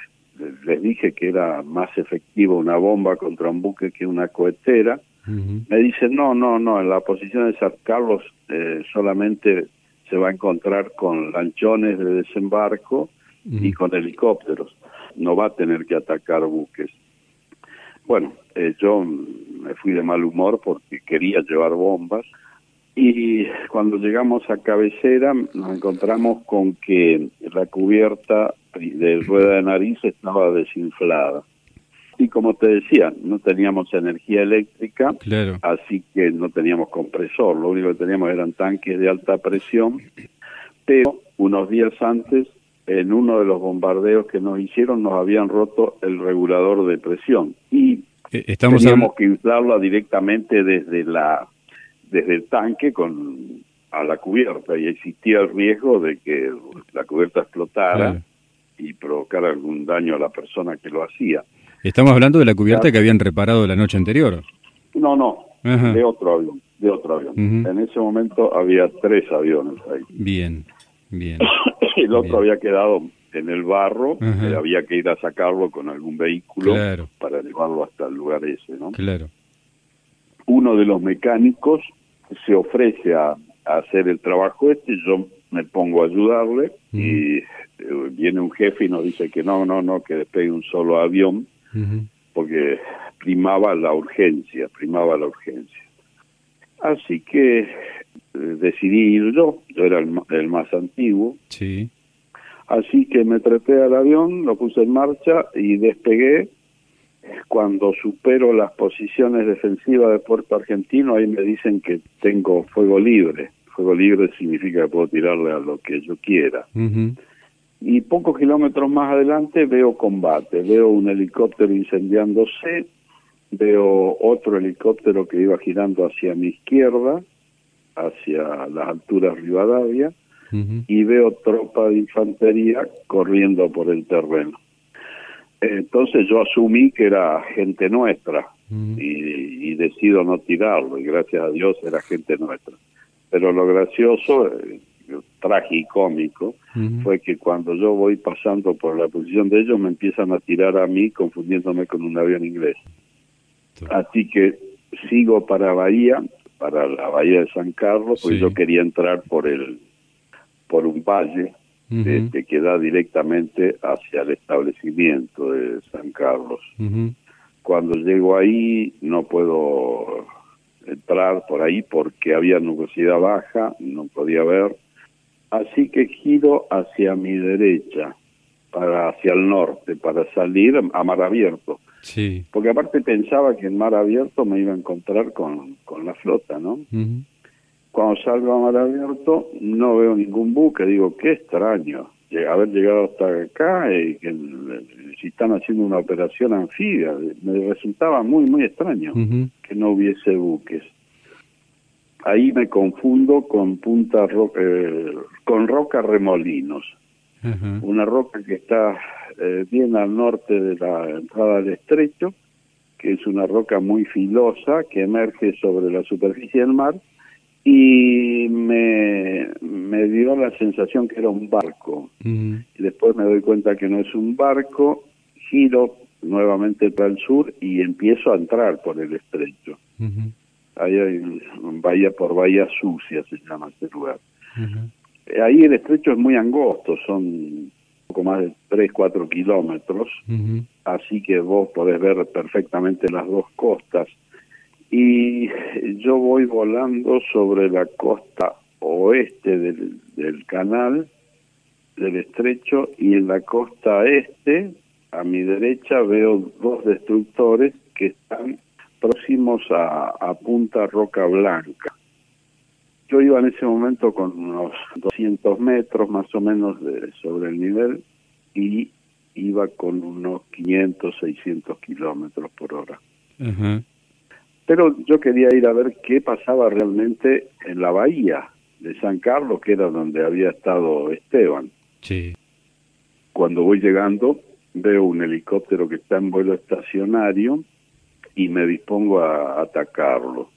les dije que era más efectivo una bomba contra un buque que una cohetera. Me dicen, no, no, no, en la posición de San Carlos eh, solamente se va a encontrar con lanchones de desembarco y con helicópteros. No va a tener que atacar buques. Bueno, eh, yo me fui de mal humor porque quería llevar bombas y cuando llegamos a cabecera nos encontramos con que la cubierta de rueda de nariz estaba desinflada. Y como te decía, no teníamos energía eléctrica, así que no teníamos compresor, lo único que teníamos eran tanques de alta presión, pero unos días antes, en uno de los bombardeos que nos hicieron, nos habían roto el regulador de presión. Y eh, Estamos teníamos que inflarla directamente desde la desde el tanque con a la cubierta y existía el riesgo de que la cubierta explotara y provocara algún daño a la persona que lo hacía. Estamos hablando de la cubierta que habían reparado la noche anterior. No, no, de otro avión, de otro avión. En ese momento había tres aviones ahí. Bien, bien. el otro había quedado en el barro, había que ir a sacarlo con algún vehículo para llevarlo hasta el lugar ese, ¿no? Claro. Uno de los mecánicos se ofrece a, hacer el trabajo este, yo me pongo a ayudarle y eh, viene un jefe y nos dice que no, no, no, que despegue un solo avión porque primaba la urgencia, primaba la urgencia. Así que eh, decidí ir yo, yo era el, el, más antiguo. Sí. Así que me trepé al avión, lo puse en marcha y despegué. Cuando supero las posiciones defensivas de Puerto Argentino, ahí me dicen que tengo fuego libre. Fuego libre significa que puedo tirarle a lo que yo quiera. Y pocos kilómetros más adelante veo combate, veo un helicóptero incendiándose, veo otro helicóptero que iba girando hacia mi izquierda, hacia las alturas Rivadavia, y veo tropa de infantería corriendo por el terreno. Entonces yo asumí que era gente nuestra y, y, decido no tirarlo y gracias a Dios era gente nuestra. Pero lo gracioso, eh, tragicómico fue que cuando yo voy pasando por la posición de ellos me empiezan a tirar a mí confundiéndome con un avión inglés. Así que sigo para Bahía, para la Bahía de San Carlos, porque yo quería entrar por el por un valle que da directamente hacia el establecimiento de San Carlos. Cuando llego ahí no puedo entrar por ahí porque había nubosidad baja, no podía ver Así que giro hacia mi derecha, para hacia el norte, para salir a mar abierto. Sí. Porque aparte pensaba que en mar abierto me iba a encontrar con, con la flota, ¿no? Cuando salgo a mar abierto no veo ningún buque, digo, qué extraño. haber llegado hasta acá y que si están haciendo una operación anfibia. Me resultaba muy, muy extraño que no hubiese buques. Ahí me confundo con Punta eh, con Roca Remolinos, una roca que está eh, bien al norte de la entrada del estrecho, que es una roca muy filosa que emerge sobre la superficie del mar y me, me dio la sensación que era un barco. Y después me doy cuenta que no es un barco, giro nuevamente para el sur y empiezo a entrar por el estrecho. Ahí hay bahía por bahía sucia, se llama este lugar. Ahí el estrecho es muy angosto, son poco más de 3, 4 kilómetros, así que vos podés ver perfectamente las dos costas y yo voy volando sobre la costa oeste del, canal del estrecho y en la costa este a mi derecha veo dos destructores que están próximos a, Punta Roca Blanca. Yo iba en ese momento con unos 200 metros más o menos de, sobre el nivel y iba con unos 500, 600 kilómetros por hora. Pero yo quería ir a ver qué pasaba realmente en la bahía de San Carlos, que era donde había estado Esteban. Sí. Cuando voy llegando, veo un helicóptero que está en vuelo estacionario y me dispongo a atacarlo.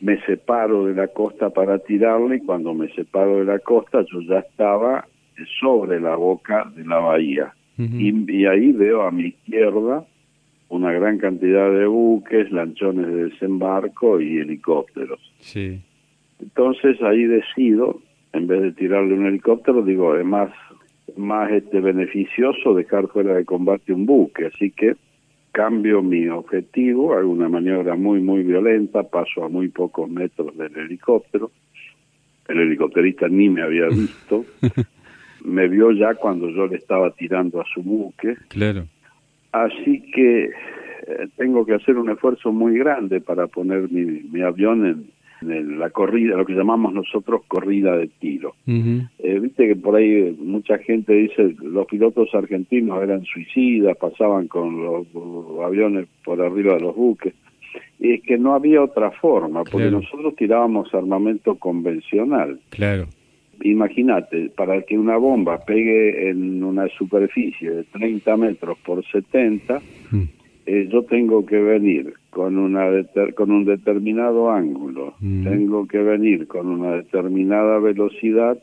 Me separo de la costa para tirarle y cuando me separo de la costa yo ya estaba sobre la boca de la bahía. y ahí veo a mi izquierda una gran cantidad de buques, lanchones de desembarco y helicópteros. Sí. Entonces ahí decido, en vez de tirarle un helicóptero, digo, es más, más este beneficioso dejar fuera de combate un buque, así que cambio mi objetivo, hago una maniobra muy, muy violenta, paso a muy pocos metros del helicóptero, el helicópterista ni me había visto, me vio ya cuando yo le estaba tirando a su buque. Claro. Así que eh, tengo que hacer un esfuerzo muy grande para poner mi, avión en, la corrida, lo que llamamos nosotros corrida de tiro. Eh, viste que por ahí mucha gente dice los pilotos argentinos eran suicidas, pasaban con los, aviones por arriba de los buques. Y es que no había otra forma, porque nosotros tirábamos armamento convencional. Claro imagínate, para que una bomba pegue en una superficie de 30 metros por 70, mm. eh, yo tengo que venir con, una con un determinado ángulo, mm. tengo que venir con una determinada velocidad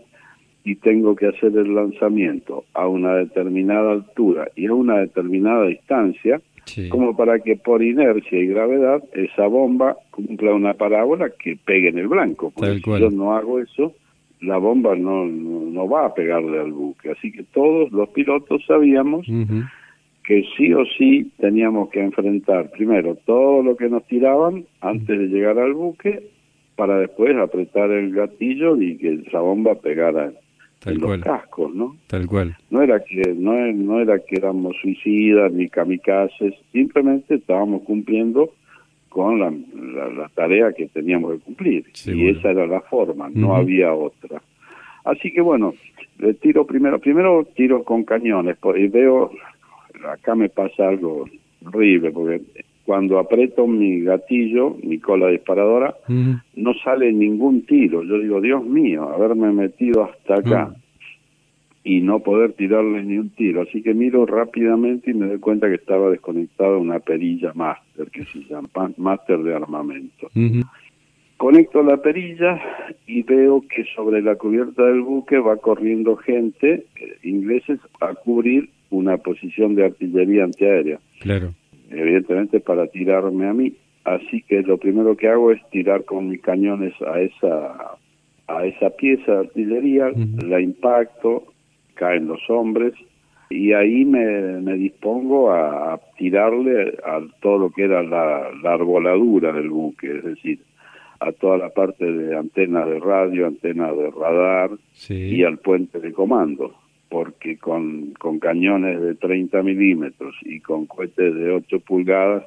y tengo que hacer el lanzamiento a una determinada altura y a una determinada distancia, como para que por inercia y gravedad esa bomba cumpla una parábola que pegue en el blanco. Porque si yo no hago eso, la bomba no, no, va a pegarle al buque. Así que todos los pilotos sabíamos que sí o sí teníamos que enfrentar primero todo lo que nos tiraban antes de llegar al buque para después apretar el gatillo y que esa bomba pegara en los cascos, ¿no? Tal cual. No era que no, no era que éramos suicidas ni kamikazes, simplemente estábamos cumpliendo con la, la, tarea que teníamos que cumplir. y esa era la forma, no había otra. Así que bueno, le tiro primero, primero tiro con cañones, y veo, acá me pasa algo horrible, porque cuando aprieto mi gatillo, mi cola disparadora, no sale ningún tiro. Yo digo, Dios mío, haberme metido hasta acá y no poder tirarle ni un tiro. Así que miro rápidamente y me doy cuenta que estaba desconectada una perilla máster, que se llama máster de armamento. Conecto la perilla y veo que sobre la cubierta del buque va corriendo gente, eh, ingleses, a cubrir una posición de artillería antiaérea. Claro. Evidentemente para tirarme a mí. Así que lo primero que hago es tirar con mis cañones a esa a esa pieza de artillería, la impacto, caen los hombres y ahí me, me dispongo a, tirarle a todo lo que era la, arboladura del buque, es decir, a toda la parte de antena de radio, antena de radar y al puente de comando, porque con, con cañones de 30 milímetros y con cohetes de 8 pulgadas,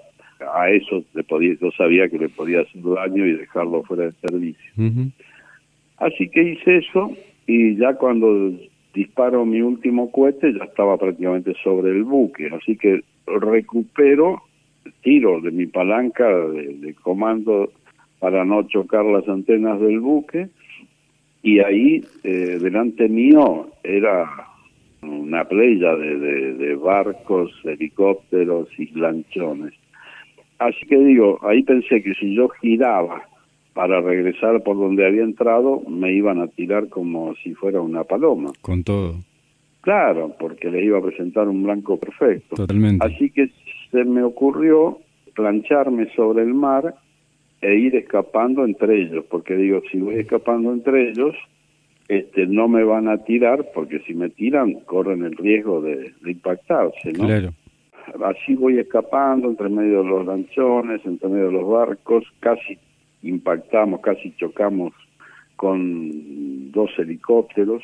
a eso le podía, yo sabía que le podía hacer daño y dejarlo fuera de servicio. Así que hice eso y ya cuando disparo mi último cohete, ya estaba prácticamente sobre el buque, así que recupero, tiro de mi palanca de, comando para no chocar las antenas del buque, y ahí eh, delante mío era una playa de, de, barcos, helicópteros y lanchones. Así que digo, ahí pensé que si yo giraba para regresar por donde había entrado, me iban a tirar como si fuera una paloma. Con todo. Claro, porque les iba a presentar un blanco perfecto. Totalmente. Así que se me ocurrió plancharme sobre el mar e ir escapando entre ellos, porque digo, si voy escapando entre ellos, este, no me van a tirar, porque si me tiran, corren el riesgo de, impactarse, ¿no? Claro. Así voy escapando entre medio de los lanchones, entre medio de los barcos, casi impactamos, casi chocamos con dos helicópteros.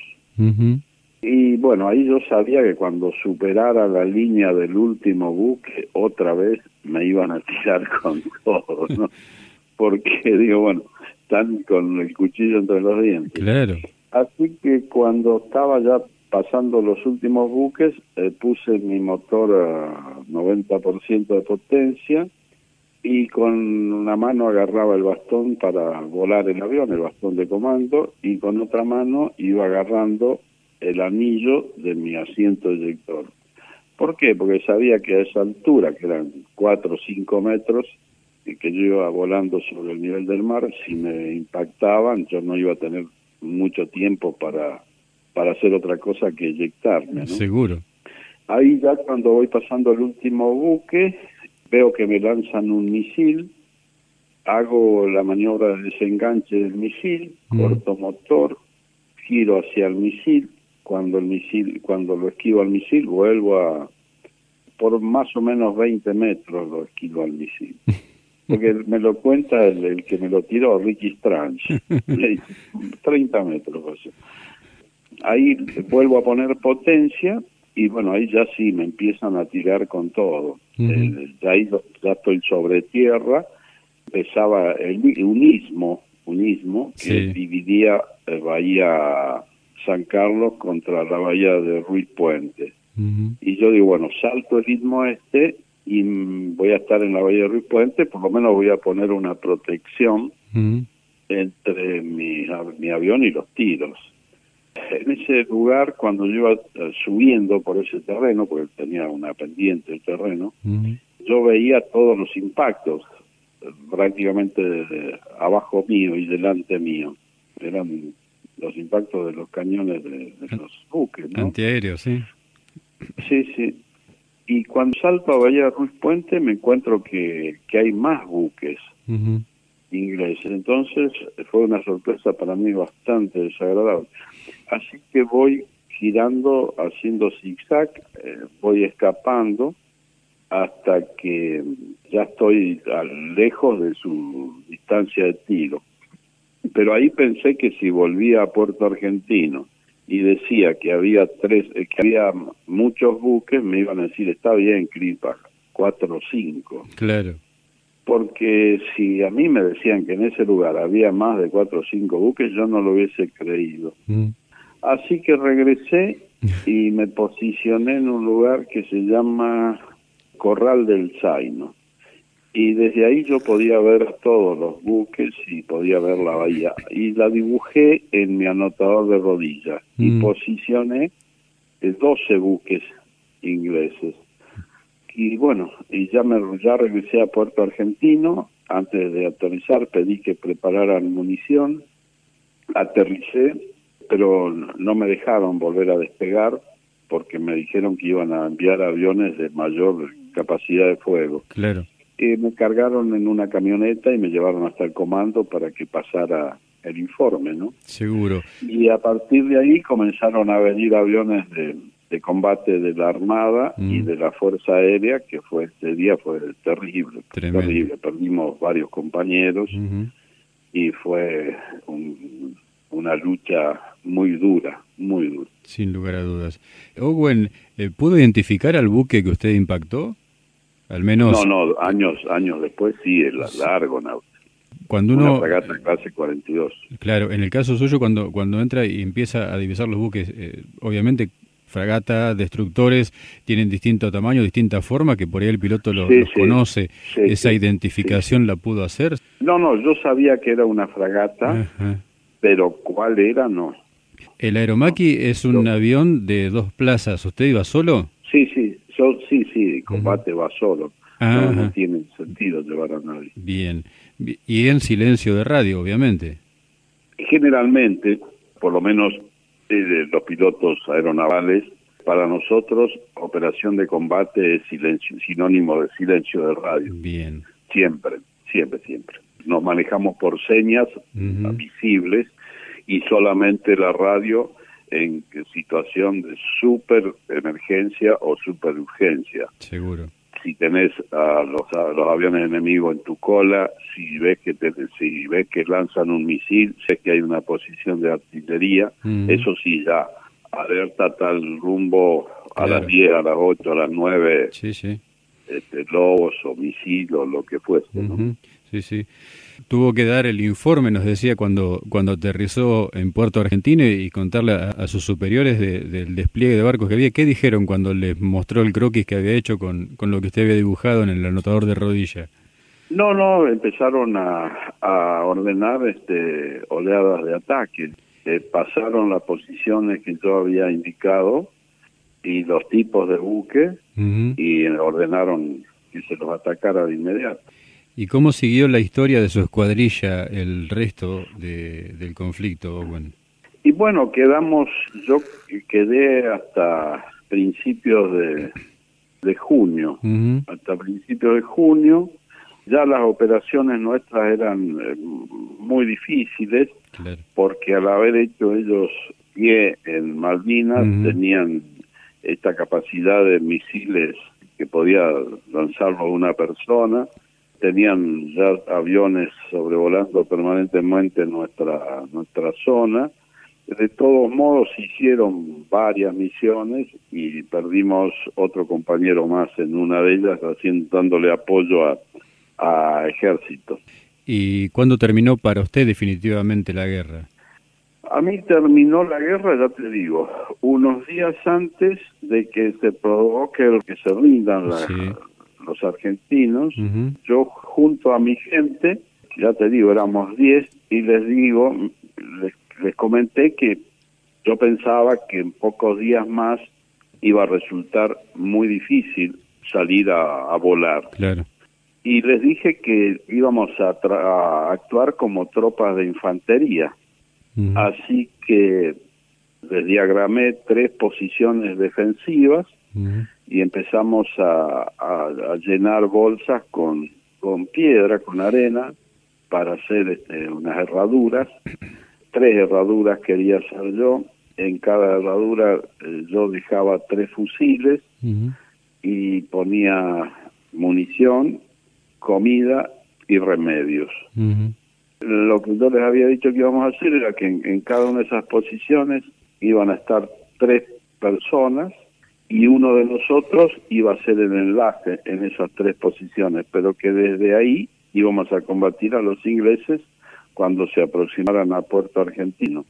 Y bueno, ahí yo sabía que cuando superara la línea del último buque, otra vez me iban a tirar con todo, ¿no? Porque digo, bueno, están con el cuchillo entre los dientes. Claro. Así que cuando estaba ya pasando los últimos buques, eh, puse mi motor a 90% de potencia y con una mano agarraba el bastón para volar el avión, el bastón de comando, y con otra mano iba agarrando el anillo de mi asiento eyector. ¿Por qué? Porque sabía que a esa altura, que eran 4 o 5 metros, y que yo iba volando sobre el nivel del mar, si me impactaban, yo no iba a tener mucho tiempo para, para hacer otra cosa que eyectarme. ¿no? Seguro. Ahí ya cuando voy pasando el último buque, veo que me lanzan un misil, hago la maniobra de desenganche del misil, mm. corto motor, giro hacia el misil, cuando el misil, cuando lo esquivo al misil, vuelvo a por más o menos 20 metros lo esquivo al misil. Porque me lo cuenta el, que me lo tiró, Ricky Strange. 30 metros. Ahí vuelvo a poner potencia y bueno, ahí ya sí me empiezan a tirar con todo. Eh, ya ahí ya estoy sobre tierra, empezaba el, un istmo, que dividía eh, Bahía San Carlos contra la bahía de Ruiz Puente. Y yo digo, bueno, salto el istmo este y voy a estar en la bahía de Ruiz Puente, por lo menos voy a poner una protección entre mi, mi avión y los tiros en ese lugar, cuando yo iba eh, subiendo por ese terreno, porque tenía una pendiente el terreno, yo veía todos los impactos, prácticamente abajo mío y delante mío. Eran los impactos de los cañones de, los buques. ¿no? Antiaéreos, sí. Sí, sí. Y cuando salto a Bahía Ruiz Puente me encuentro que, que hay más buques ingleses. Entonces fue una sorpresa para mí bastante desagradable. Así que voy girando, haciendo zigzag, eh, voy escapando hasta que ya estoy lejos de su distancia de tiro. Pero ahí pensé que si volvía a Puerto Argentino y decía que había tres, eh, que había muchos buques, me iban a decir está bien, Cripa, cuatro o cinco. Claro. Porque si a mí me decían que en ese lugar había más de cuatro o cinco buques, yo no lo hubiese creído. Mm. Así que regresé y me posicioné en un lugar que se llama Corral del Zaino. Y desde ahí yo podía ver todos los buques y podía ver la bahía. Y la dibujé en mi anotador de rodillas y mm. posicioné 12 buques ingleses. Y bueno, y ya, me, ya regresé a Puerto Argentino. Antes de aterrizar pedí que prepararan munición. Aterricé pero no me dejaron volver a despegar porque me dijeron que iban a enviar aviones de mayor capacidad de fuego. Claro. Y me cargaron en una camioneta y me llevaron hasta el comando para que pasara el informe, ¿no? Seguro. Y a partir de ahí comenzaron a venir aviones de, combate de la Armada y mm. de la Fuerza Aérea, que fue este día fue terrible, terrible. Perdimos varios compañeros y fue una lucha muy dura, muy dura. Sin lugar a dudas. Owen, eh, ¿pudo identificar al buque que usted impactó? Al menos... No, no, años, años después sí, el largo, Cuando uno, una fragata clase 42. Claro, en el caso suyo, cuando, cuando entra y empieza a divisar los buques, eh, obviamente fragata, destructores, tienen distinto tamaño, distinta forma, que por ahí el piloto lo, los conoce. ¿Esa identificación la pudo hacer? No, no, yo sabía que era una fragata, pero cuál era, no. ¿El Aeromaki es un avión de dos plazas? ¿Usted iba solo? Sí, sí, yo, sí, sí, combate va solo. No, tiene sentido llevar a nadie. Bien. Y en silencio de radio, obviamente. Generalmente, por lo menos de los pilotos aeronavales, para nosotros operación de combate es silencio, sinónimo de silencio de radio. Bien. Siempre, siempre, siempre. Nos manejamos por señas visibles y solamente la radio en situación de super emergencia o super urgencia. Seguro si tenés a los, los aviones enemigos en tu cola, si ves que si ves que lanzan un misil, sé que hay una posición de artillería, eso sí ya alerta tal rumbo a las 10, a las 8, a las 9, sí, sí. Este, lobos o misil o lo que fuese. ¿no? Sí, sí. Tuvo que dar el informe, nos decía, cuando, cuando aterrizó en Puerto Argentino y contarle a, sus superiores del despliegue de barcos que había. ¿Qué dijeron cuando les mostró el croquis que había hecho con, con lo que usted había dibujado en el anotador de rodilla? No, no, empezaron a, a ordenar este, oleadas de ataque. Eh, pasaron las posiciones que yo había indicado y los tipos de buque y ordenaron que se los atacara de inmediato. ¿Y cómo siguió la historia de su escuadrilla el resto del conflicto, Owen? Y bueno, quedamos, yo quedé hasta principios de, de junio, hasta principios de junio, ya las operaciones nuestras eran eh, muy difíciles, porque al haber hecho ellos pie en Malvinas, tenían esta capacidad de misiles que podía lanzarlo una persona, tenían ya aviones sobrevolando permanentemente nuestra nuestra zona. De todos modos hicieron varias misiones y perdimos otro compañero más en una de ellas haciendo dándole apoyo a, a ejércitos. ¿Y cuándo terminó para usted definitivamente la guerra? A mí terminó la guerra, ya te digo, unos días antes de que se provoque que se rindan las, los argentinos, yo junto a mi gente, ya te digo, éramos 10, y les digo, les, comenté que yo pensaba que en pocos días más iba a resultar muy difícil salir a, volar. Claro. Y les dije que íbamos a, actuar como tropas de infantería. Así que les diagramé tres posiciones defensivas y empezamos a, llenar bolsas con, con piedra, con arena, para hacer este, unas herraduras. Tres herraduras quería hacer yo. En cada herradura eh, yo dejaba tres fusiles y ponía munición, comida y remedios. Lo que yo les había dicho que íbamos a hacer era que en cada una de esas posiciones iban a estar tres personas y uno de nosotros iba a ser el enlace en esas tres posiciones, pero que desde ahí íbamos a combatir a los ingleses cuando se aproximaran a Puerto Argentino.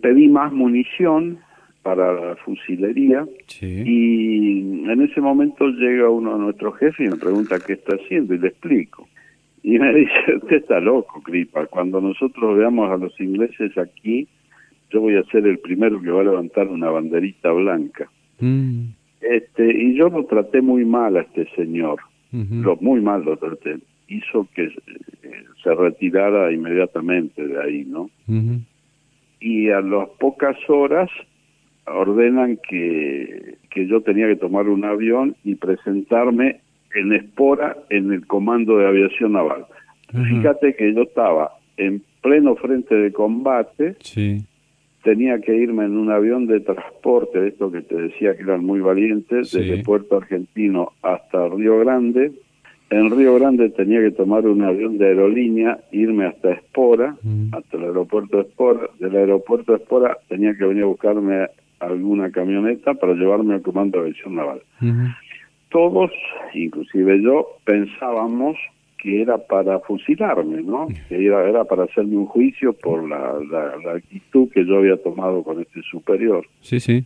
Pedí más munición para la fusilería y en ese momento llega uno de nuestros jefes y me pregunta qué está haciendo y le explico. Y me dice, usted está loco, Cripa, cuando nosotros veamos a los ingleses aquí, yo voy a ser el primero que va a levantar una banderita blanca. Mm. Este, y yo lo traté muy mal a este señor, lo, muy mal lo traté. Hizo que eh, se retirara inmediatamente de ahí, ¿no? Y a las pocas horas ordenan que, que yo tenía que tomar un avión y presentarme en Espora en el Comando de Aviación Naval. Fíjate que yo estaba en pleno frente de combate, sí tenía que irme en un avión de transporte, de esto que te decía que eran muy valientes, desde Puerto Argentino hasta Río Grande. En Río Grande tenía que tomar un avión de aerolínea, irme hasta Espora, mm. hasta el aeropuerto de Espora. Del aeropuerto de Espora tenía que venir a buscarme alguna camioneta para llevarme al comando de aviación naval. Todos, inclusive yo, pensábamos que era para fusilarme, ¿no? Que era, era para hacerme un juicio por la, la, actitud que yo había tomado con este superior. Sí, sí.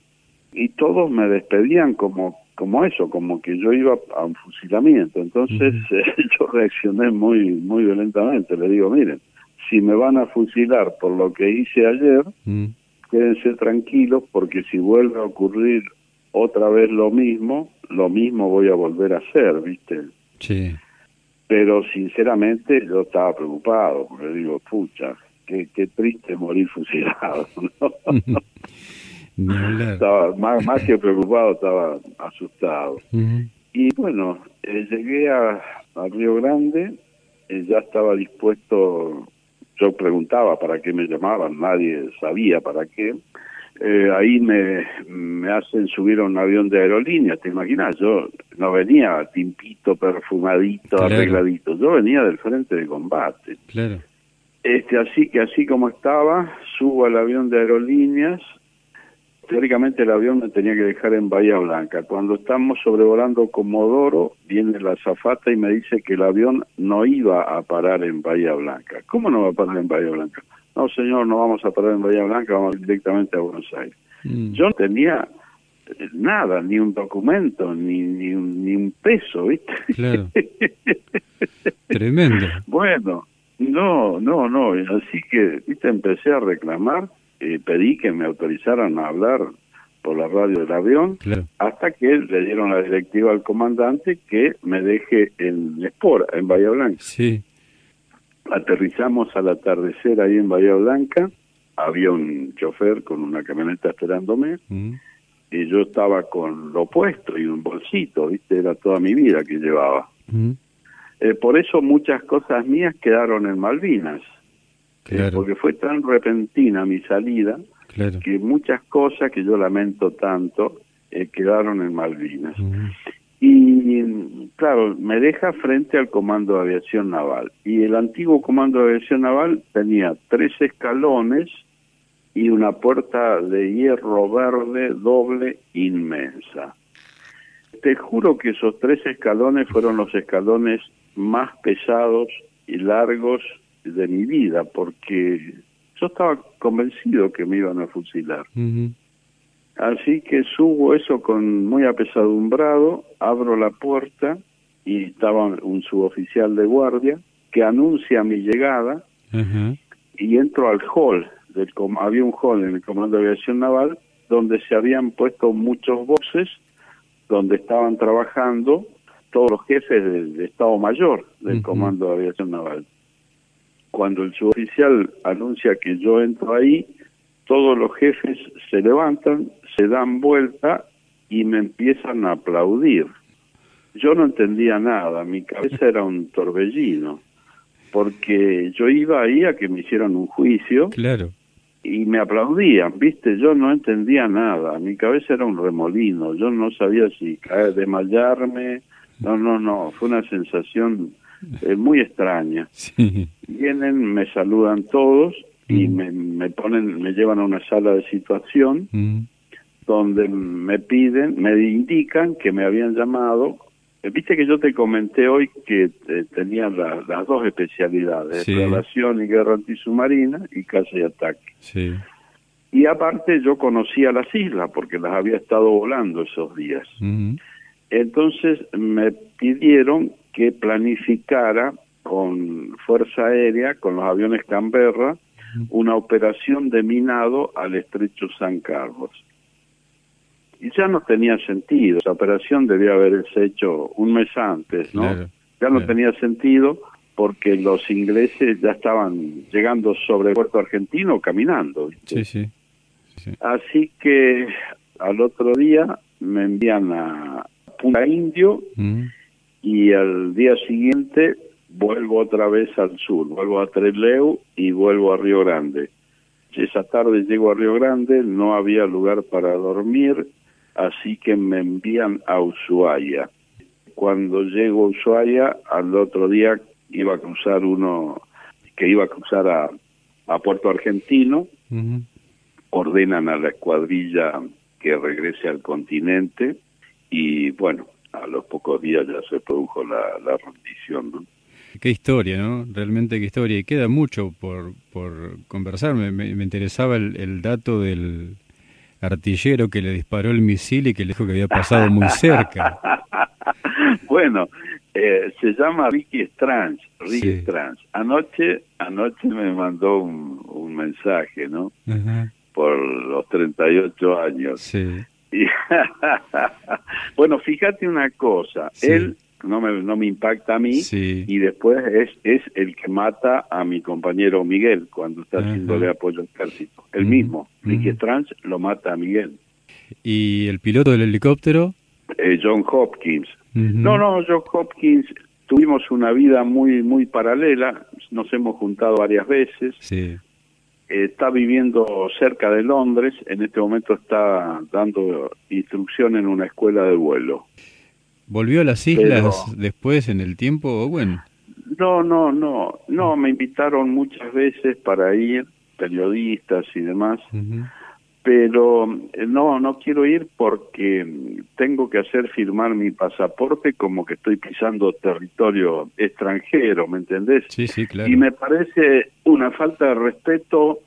Y todos me despedían como como eso, como que yo iba a un fusilamiento. Entonces yo reaccioné muy muy violentamente. Le digo, miren, si me van a fusilar por lo que hice ayer, quédense tranquilos porque si vuelve a ocurrir otra vez lo mismo, lo mismo voy a volver a hacer, ¿viste? Sí. Pero sinceramente yo estaba preocupado, porque digo, pucha, qué, qué triste morir fusilado, estaba más, más que preocupado, estaba asustado. Y bueno, eh, llegué a, Río Grande, eh, ya estaba dispuesto, yo preguntaba para qué me llamaban, nadie sabía para qué, eh, ahí me, me hacen subir a un avión de aerolínea, ¿te imaginas? Yo no venía timpito, perfumadito, arregladito, yo venía del frente de combate. Claro. Este, así que así como estaba, subo al avión de aerolíneas, teóricamente el avión me tenía que dejar en Bahía Blanca. Cuando estamos sobrevolando Comodoro, viene la zafata y me dice que el avión no iba a parar en Bahía Blanca. ¿Cómo no va a parar en Bahía Blanca? No señor, no vamos a parar en Bahía Blanca, vamos directamente a Buenos Aires. Mm. Yo no tenía eh, nada, ni un documento, ni, ni, un, ni un peso, ¿viste? Claro. Tremendo. Bueno, no, no, no, así que, ¿viste? Empecé a reclamar, eh, pedí que me autorizaran a hablar por la radio del avión, hasta que le dieron la directiva al comandante que me deje en Espora, en Bahía Blanca. Sí aterrizamos al atardecer ahí en Bahía Blanca, había un chofer con una camioneta esperándome, mm. y yo estaba con lo puesto y un bolsito, ¿viste? Era toda mi vida que llevaba. Mm. Eh, por eso muchas cosas mías quedaron en Malvinas, eh, porque fue tan repentina mi salida que muchas cosas que yo lamento tanto eh, quedaron en Malvinas. Mm. Y claro, me deja frente al Comando de Aviación Naval. Y el antiguo Comando de Aviación Naval tenía tres escalones y una puerta de hierro verde doble inmensa. Te juro que esos tres escalones fueron los escalones más pesados y largos de mi vida, porque yo estaba convencido que me iban a fusilar. Así que subo eso con muy apesadumbrado, abro la puerta y estaba un suboficial de guardia que anuncia mi llegada y entro al hall, del, había un hall en el Comando de Aviación Naval donde se habían puesto muchos voces, donde estaban trabajando todos los jefes del Estado Mayor del Comando de Aviación Naval. Cuando el suboficial anuncia que yo entro ahí, todos los jefes se levantan, se dan vuelta y me empiezan a aplaudir. Yo no entendía nada, mi cabeza era un torbellino, porque yo iba ahí a que me hicieran un juicio. Claro. Y me aplaudían, ¿viste? Yo no entendía nada, mi cabeza era un remolino, yo no sabía si caer, desmayarme, no, no, no, fue una sensación eh, muy extraña. Vienen, me saludan todos y me, me ponen, me llevan a una sala de situación donde me piden, me indican que me habían llamado. Eh, viste que yo te comenté hoy que eh, tenía las dos especialidades, relación y guerra antisubmarina y caza y ataque. Sí. Y aparte yo conocía las islas porque las había estado volando esos días. Entonces me pidieron que planificara con Fuerza Aérea, con los aviones Canberra, una operación de minado al estrecho San Carlos y ya no tenía sentido. Esa operación debía haberse hecho un mes antes, ¿no? ya no tenía sentido porque los ingleses ya estaban llegando sobre el puerto argentino caminando. Sí, sí, Así que al otro día me envían a Punta Indio mm. y al día siguiente vuelvo otra vez al sur, vuelvo a Trelew y vuelvo a Río Grande. Esa tarde llego a Río Grande, no había lugar para dormir, así que me envían a Ushuaia. Cuando llego a Ushuaia, al otro día iba a cruzar uno que iba a cruzar a, a Puerto Argentino, ordenan a la escuadrilla que regrese al continente y bueno, a los pocos días ya se produjo la, la rendición. Qué historia, ¿no? Realmente qué historia. Y queda mucho por, por conversar. Me, me, interesaba el, el, dato del artillero que le disparó el misil y que le dijo que había pasado muy cerca. bueno, eh, se llama Ricky Strange. Ricky Strange. Anoche, anoche me mandó un, un mensaje, ¿no? Por los 38 años. Sí. Y bueno, fíjate una cosa. Él no me, no me impacta a mí y después es, es el que mata a mi compañero Miguel cuando está haciéndole apoyo al ejército. El mismo, Ricky Strange lo mata a Miguel. ¿Y el piloto del helicóptero? Eh, John Hopkins. No, no, John Hopkins tuvimos una vida muy muy paralela, nos hemos juntado varias veces. Sí. está viviendo cerca de Londres, en este momento está dando instrucción en una escuela de vuelo. ¿Volvió a las islas después en el tiempo, bueno? No, no, no, no, me invitaron muchas veces para ir, periodistas y demás, pero eh, no, no quiero ir porque tengo que hacer firmar mi pasaporte como que estoy pisando territorio extranjero, ¿me entendés? Sí, sí, claro. Y me parece una falta de respeto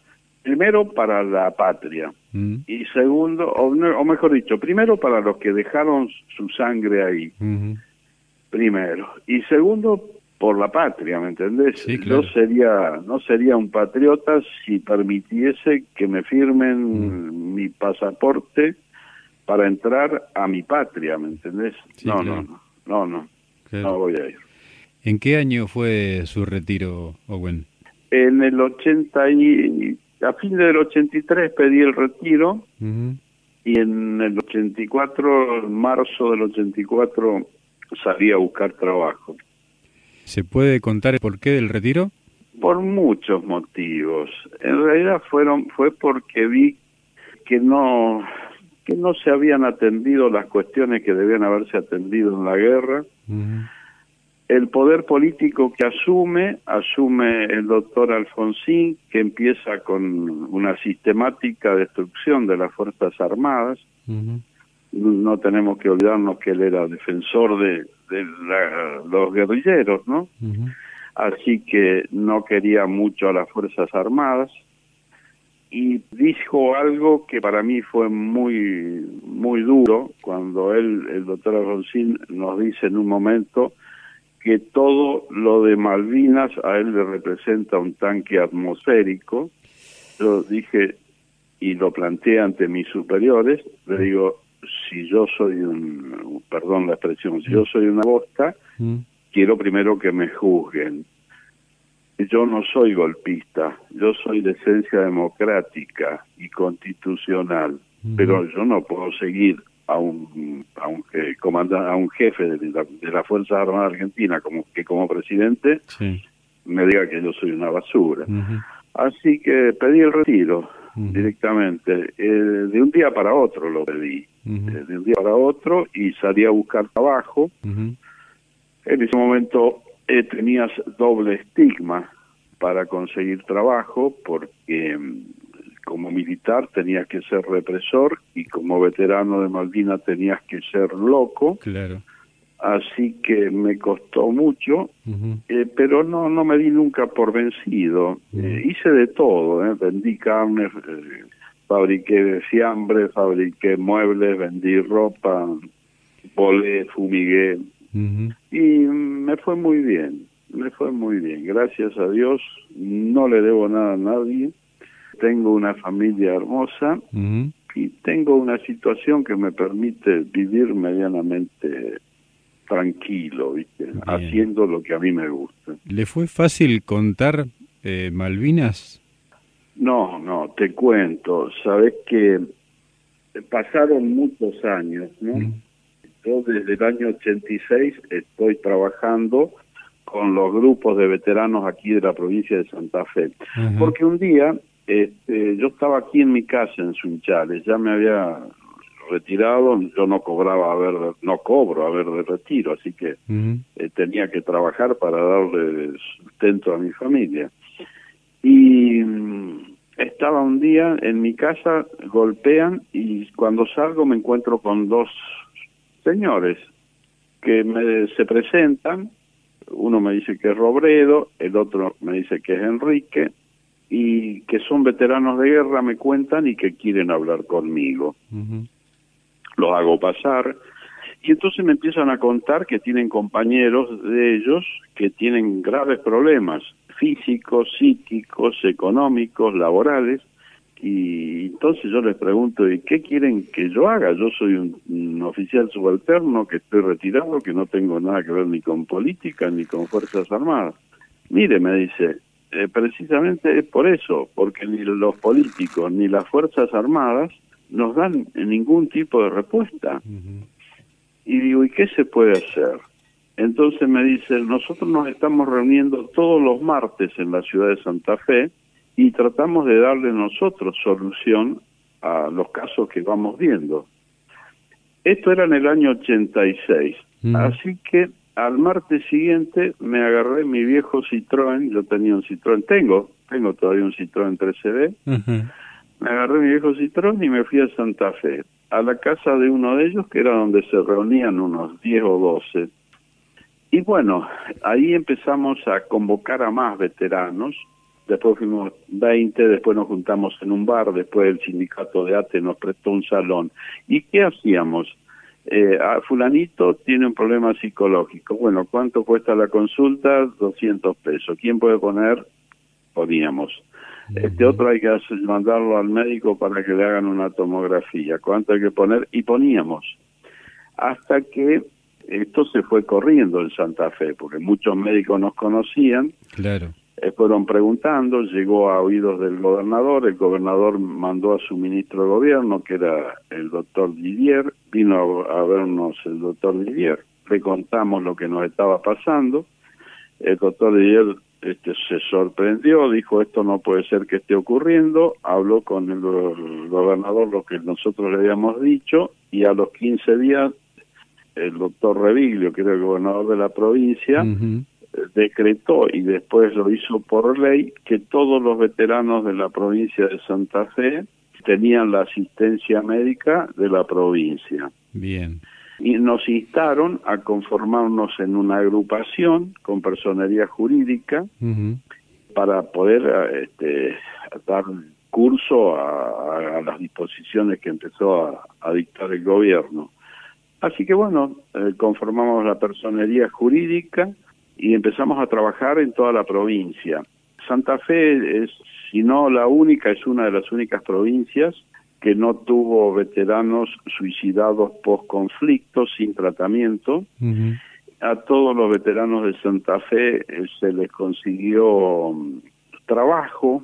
primero para la patria mm. y segundo, o, mejor dicho, primero para los que dejaron su sangre ahí, primero, y segundo por la patria, ¿me entendés? Yo sería, no sería un patriota si permitiese que me firmen mm. mi pasaporte para entrar a mi patria, ¿me entendés? no, no, no, no, no, no voy a ir. ¿En qué año fue su retiro, Owen? En el 80 y a fin del 83 pedí el retiro y en el 84, en marzo del 84, salí a buscar trabajo. ¿Se puede contar el porqué del retiro? Por muchos motivos. En realidad fueron fue porque vi que no que no se habían atendido las cuestiones que debían haberse atendido en la guerra el poder político que asume, asume el doctor Alfonsín, que empieza con una sistemática destrucción de las Fuerzas Armadas. No tenemos que olvidarnos que él era defensor de, los guerrilleros, ¿no? Así que no quería mucho a las Fuerzas Armadas y dijo algo que para mí fue muy muy duro cuando él el doctor Alfonsín nos dice en un momento que todo lo de Malvinas a él le representa un tanque atmosférico. Yo dije, y lo planteé ante mis superiores, le digo, si yo soy un, perdón la expresión, si yo soy una bosta, mm. quiero primero que me juzguen. Yo no soy golpista, yo soy de esencia democrática y constitucional, mm. pero yo no puedo seguir a un a un, eh, a un jefe de la, de la Fuerza Armada Argentina como que como presidente me diga que yo soy una basura. Así que pedí el retiro directamente. Eh, de un día para otro lo pedí. Eh, de un día para otro y salí a buscar trabajo. En ese momento tenías doble estigma para conseguir trabajo porque mm, como militar tenías que ser represor y como veterano de Malvinas tenías que ser loco. Claro. Así que me costó mucho, eh, pero no no me di nunca por vencido. Eh, hice de todo, eh. vendí carne, fabriqué fiambre, fabriqué muebles, vendí ropa, volé, fumigué y me fue muy bien, me fue muy bien. Gracias a Dios, no le debo nada a nadie tengo una familia hermosa y tengo una situación que me permite vivir medianamente tranquilo, haciendo lo que a mí me gusta. ¿Le fue fácil contar eh, Malvinas? No, no, te cuento. Sabes que pasaron muchos años, ¿no? Yo desde el año 86 estoy trabajando con los grupos de veteranos aquí de la provincia de Santa Fe. Porque un día este, yo estaba aquí en mi casa en Sunchales, ya me había retirado, yo no cobraba a ver, no cobro a ver de retiro, así que eh, tenía que trabajar para darle sustento a mi familia. Y mm, estaba un día en mi casa, golpean y cuando salgo me encuentro con dos señores que me se presentan uno me dice que es Robredo, el otro me dice que es Enrique, y que son veteranos de guerra, me cuentan, y que quieren hablar conmigo. Los hago pasar, y entonces me empiezan a contar que tienen compañeros de ellos que tienen graves problemas físicos, psíquicos, económicos, laborales, y entonces yo les pregunto, ¿y qué quieren que yo haga? Yo soy un, oficial subalterno que estoy retirado, que no tengo nada que ver ni con política ni con Fuerzas Armadas. Mire, me dice, eh, precisamente es por eso, porque ni los políticos ni las Fuerzas Armadas nos dan ningún tipo de respuesta. Y digo, ¿y qué se puede hacer? Entonces me dice, nosotros nos estamos reuniendo todos los martes en la ciudad de Santa Fe, y tratamos de darle nosotros solución a los casos que vamos viendo. Esto era en el año 86, mm. así que al martes siguiente me agarré mi viejo Citroën, yo tenía un Citroën, tengo, tengo todavía un Citroën 3CD, me agarré mi viejo Citroën y me fui a Santa Fe, a la casa de uno de ellos que era donde se reunían unos 10 o 12. Y bueno, ahí empezamos a convocar a más veteranos, después fuimos 20, después nos juntamos en un bar, después el sindicato de ATE nos prestó un salón. ¿Y qué hacíamos? Eh, fulanito tiene un problema psicológico. Bueno, ¿cuánto cuesta la consulta? 200 pesos. ¿Quién puede poner? Poníamos. Este otro hay que mandarlo al médico para que le hagan una tomografía. ¿Cuánto hay que poner? Y poníamos. Hasta que esto se fue corriendo en Santa Fe, porque muchos médicos nos conocían. Claro. Eh, fueron preguntando, llegó a oídos del gobernador, el gobernador mandó a su ministro de gobierno, que era el doctor Didier, vino a, vernos el doctor Didier, le contamos lo que nos estaba pasando, el doctor Didier este, se sorprendió, dijo esto no puede ser que esté ocurriendo, habló con el, gobernador lo que nosotros le habíamos dicho y a los 15 días el doctor Reviglio, que era el gobernador de la provincia, decretó y después lo hizo por ley que todos los veteranos de la provincia de Santa Fe tenían la asistencia médica de la provincia. Bien. Y nos instaron a conformarnos en una agrupación con personería jurídica para poder este, dar curso a, las disposiciones que empezó a, dictar el gobierno. Así que bueno, eh, conformamos la personería jurídica, y empezamos a trabajar en toda la provincia. Santa Fe es, si no la única, es una de las únicas provincias que no tuvo veteranos suicidados post conflicto sin tratamiento. A todos los veteranos de Santa Fe eh, se les consiguió mm, trabajo,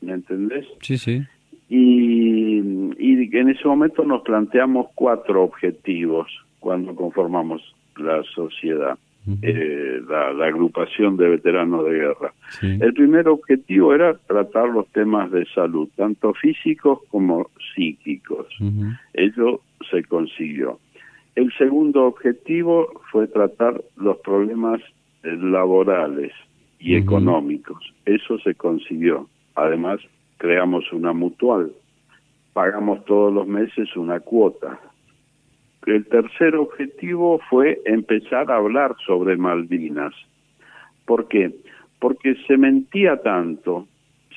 ¿me entendés? Sí, sí. Y, y en ese momento nos planteamos cuatro objetivos cuando conformamos la sociedad eh, la, agrupación de veteranos de guerra. El primer objetivo era tratar los temas de salud, tanto físicos como psíquicos. Ello se consiguió. El segundo objetivo fue tratar los problemas eh, laborales y económicos. Eso se consiguió. Además, creamos una mutual. Pagamos todos los meses una cuota el tercer objetivo fue empezar a hablar sobre Malvinas. ¿Por qué? Porque se mentía tanto,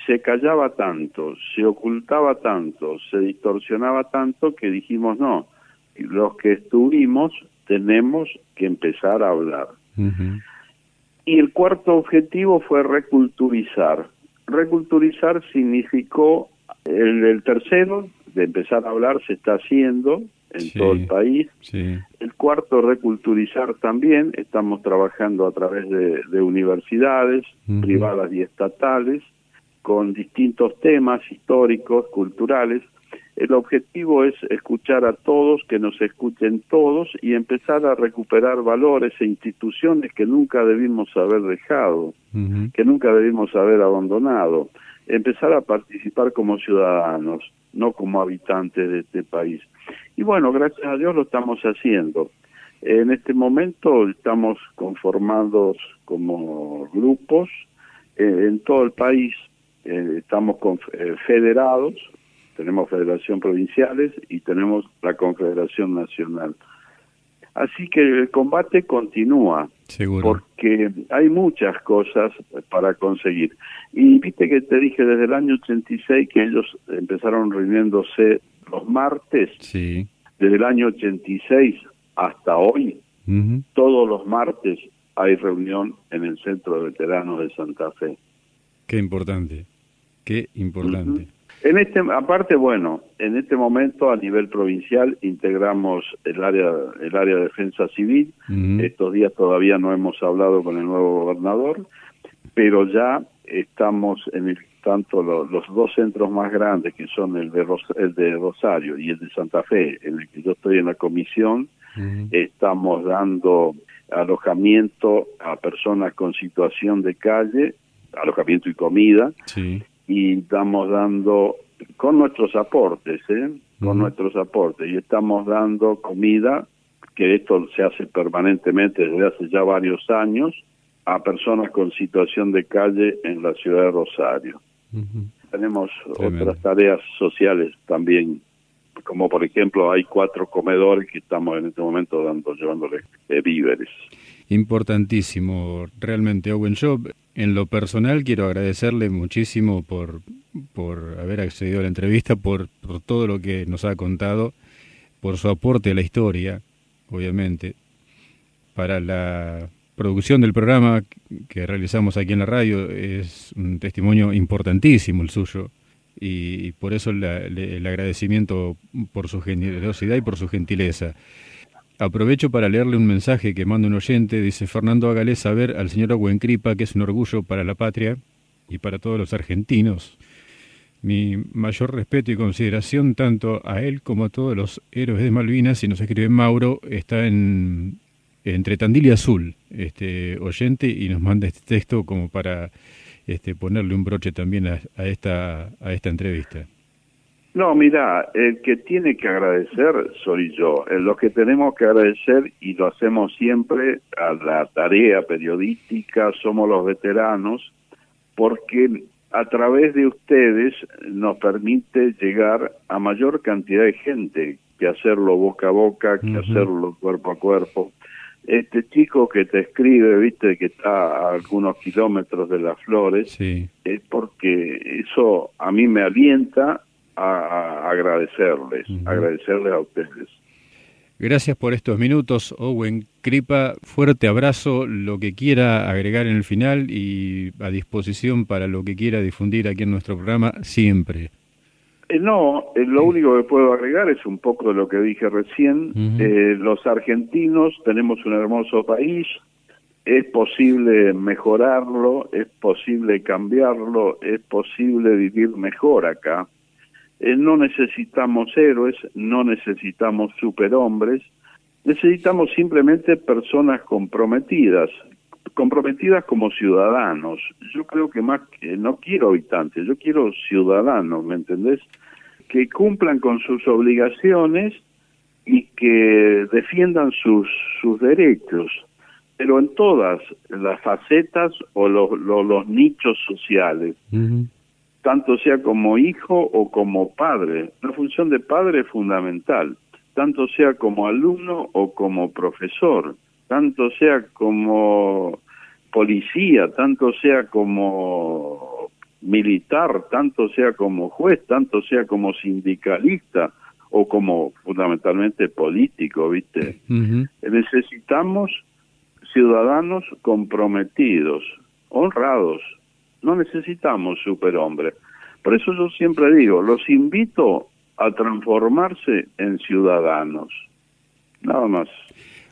se callaba tanto, se ocultaba tanto, se distorsionaba tanto que dijimos no, los que estuvimos tenemos que empezar a hablar. Y el cuarto objetivo fue reculturizar. Reculturizar significó, el, el tercero, de empezar a hablar, se está haciendo, en todo el país. El cuarto, reculturizar también. Estamos trabajando a través de, universidades privadas y estatales con distintos temas históricos, culturales. El objetivo es escuchar a todos, que nos escuchen todos y empezar a recuperar valores e instituciones que nunca debimos haber dejado, que nunca debimos haber abandonado. Empezar a participar como ciudadanos, no como habitantes de este país. Y bueno, gracias a Dios lo estamos haciendo. En este momento estamos conformados como grupos eh, en todo el país, eh, estamos con, eh, federados, tenemos federación provinciales y tenemos la confederación nacional. Así que el combate continúa. Seguro. Porque hay muchas cosas para conseguir. Y viste que te dije desde el año 86 que ellos empezaron reuniéndose los martes. Sí. Desde el año 86 hasta hoy, todos los martes hay reunión en el Centro de Veteranos de Santa Fe. Qué importante, qué importante. En este, aparte, bueno, en este momento a nivel provincial integramos el área, el área de defensa civil. Estos días todavía no hemos hablado con el nuevo gobernador, pero ya estamos en el tanto los dos centros más grandes que son el de, el de Rosario y el de Santa Fe, en el que yo estoy en la comisión, estamos dando alojamiento a personas con situación de calle, alojamiento y comida, y estamos dando con nuestros aportes, ¿eh? con nuestros aportes, y estamos dando comida, que esto se hace permanentemente desde hace ya varios años, a personas con situación de calle en la ciudad de Rosario. Tenemos otras tareas sociales también como por ejemplo hay cuatro comedores que estamos en este momento dando llevándoles eh, víveres. Importantísimo, realmente Owen. Yo en lo personal quiero agradecerle muchísimo por, por haber accedido a la entrevista, por, por todo lo que nos ha contado, por su aporte a la historia, obviamente, para la producción del programa que realizamos aquí en la radio es un testimonio importantísimo el suyo y por eso el agradecimiento por su generosidad y por su gentileza. Aprovecho para leerle un mensaje que manda un oyente, dice Fernando hágale saber al señor Cripa que es un orgullo para la patria y para todos los argentinos. Mi mayor respeto y consideración tanto a él como a todos los héroes de Malvinas, y nos escribe Mauro, está en entre Tandil y Azul, este oyente, y nos manda este texto como para este, ponerle un broche también a, esta, a esta entrevista? No, mira, el que tiene que agradecer soy yo. Lo que tenemos que agradecer, y lo hacemos siempre, a la tarea periodística, somos los veteranos, porque a través de ustedes nos permite llegar a mayor cantidad de gente que hacerlo boca a boca, que hacerlo cuerpo a cuerpo. Este chico que te escribe, viste, que está a algunos kilómetros de las flores, es porque eso a mí me alienta a, agradecerles, agradecerles a ustedes. Gracias por estos minutos, Owen Cripa. Fuerte abrazo, lo que quiera agregar en el final y a disposición para lo que quiera difundir aquí en nuestro programa siempre. Eh, no, eh, lo único que puedo agregar es un poco de lo que dije recién. Eh, los argentinos tenemos un hermoso país, es posible mejorarlo, es posible cambiarlo, es posible vivir mejor acá. No necesitamos héroes, no necesitamos superhombres, necesitamos simplemente personas comprometidas, comprometidas como ciudadanos. Yo creo que más no quiero habitantes, yo quiero ciudadanos, ¿me entendés? Que cumplan con sus obligaciones y que defiendan sus, sus derechos, pero en todas las facetas o los, los, nichos sociales, tanto sea como hijo o como padre. La función de padre es fundamental, tanto sea como alumno o como profesor tanto sea como policía, tanto sea como militar, tanto sea como juez, tanto sea como sindicalista o como fundamentalmente político, ¿viste? Necesitamos ciudadanos comprometidos, honrados, no necesitamos superhombres. Por eso yo siempre digo, los invito a transformarse en ciudadanos. Nada más.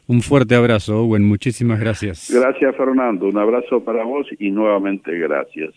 Un fuerte abrazo, Owen. Muchísimas gracias. Gracias, Fernando. Un abrazo para vos y nuevamente gracias.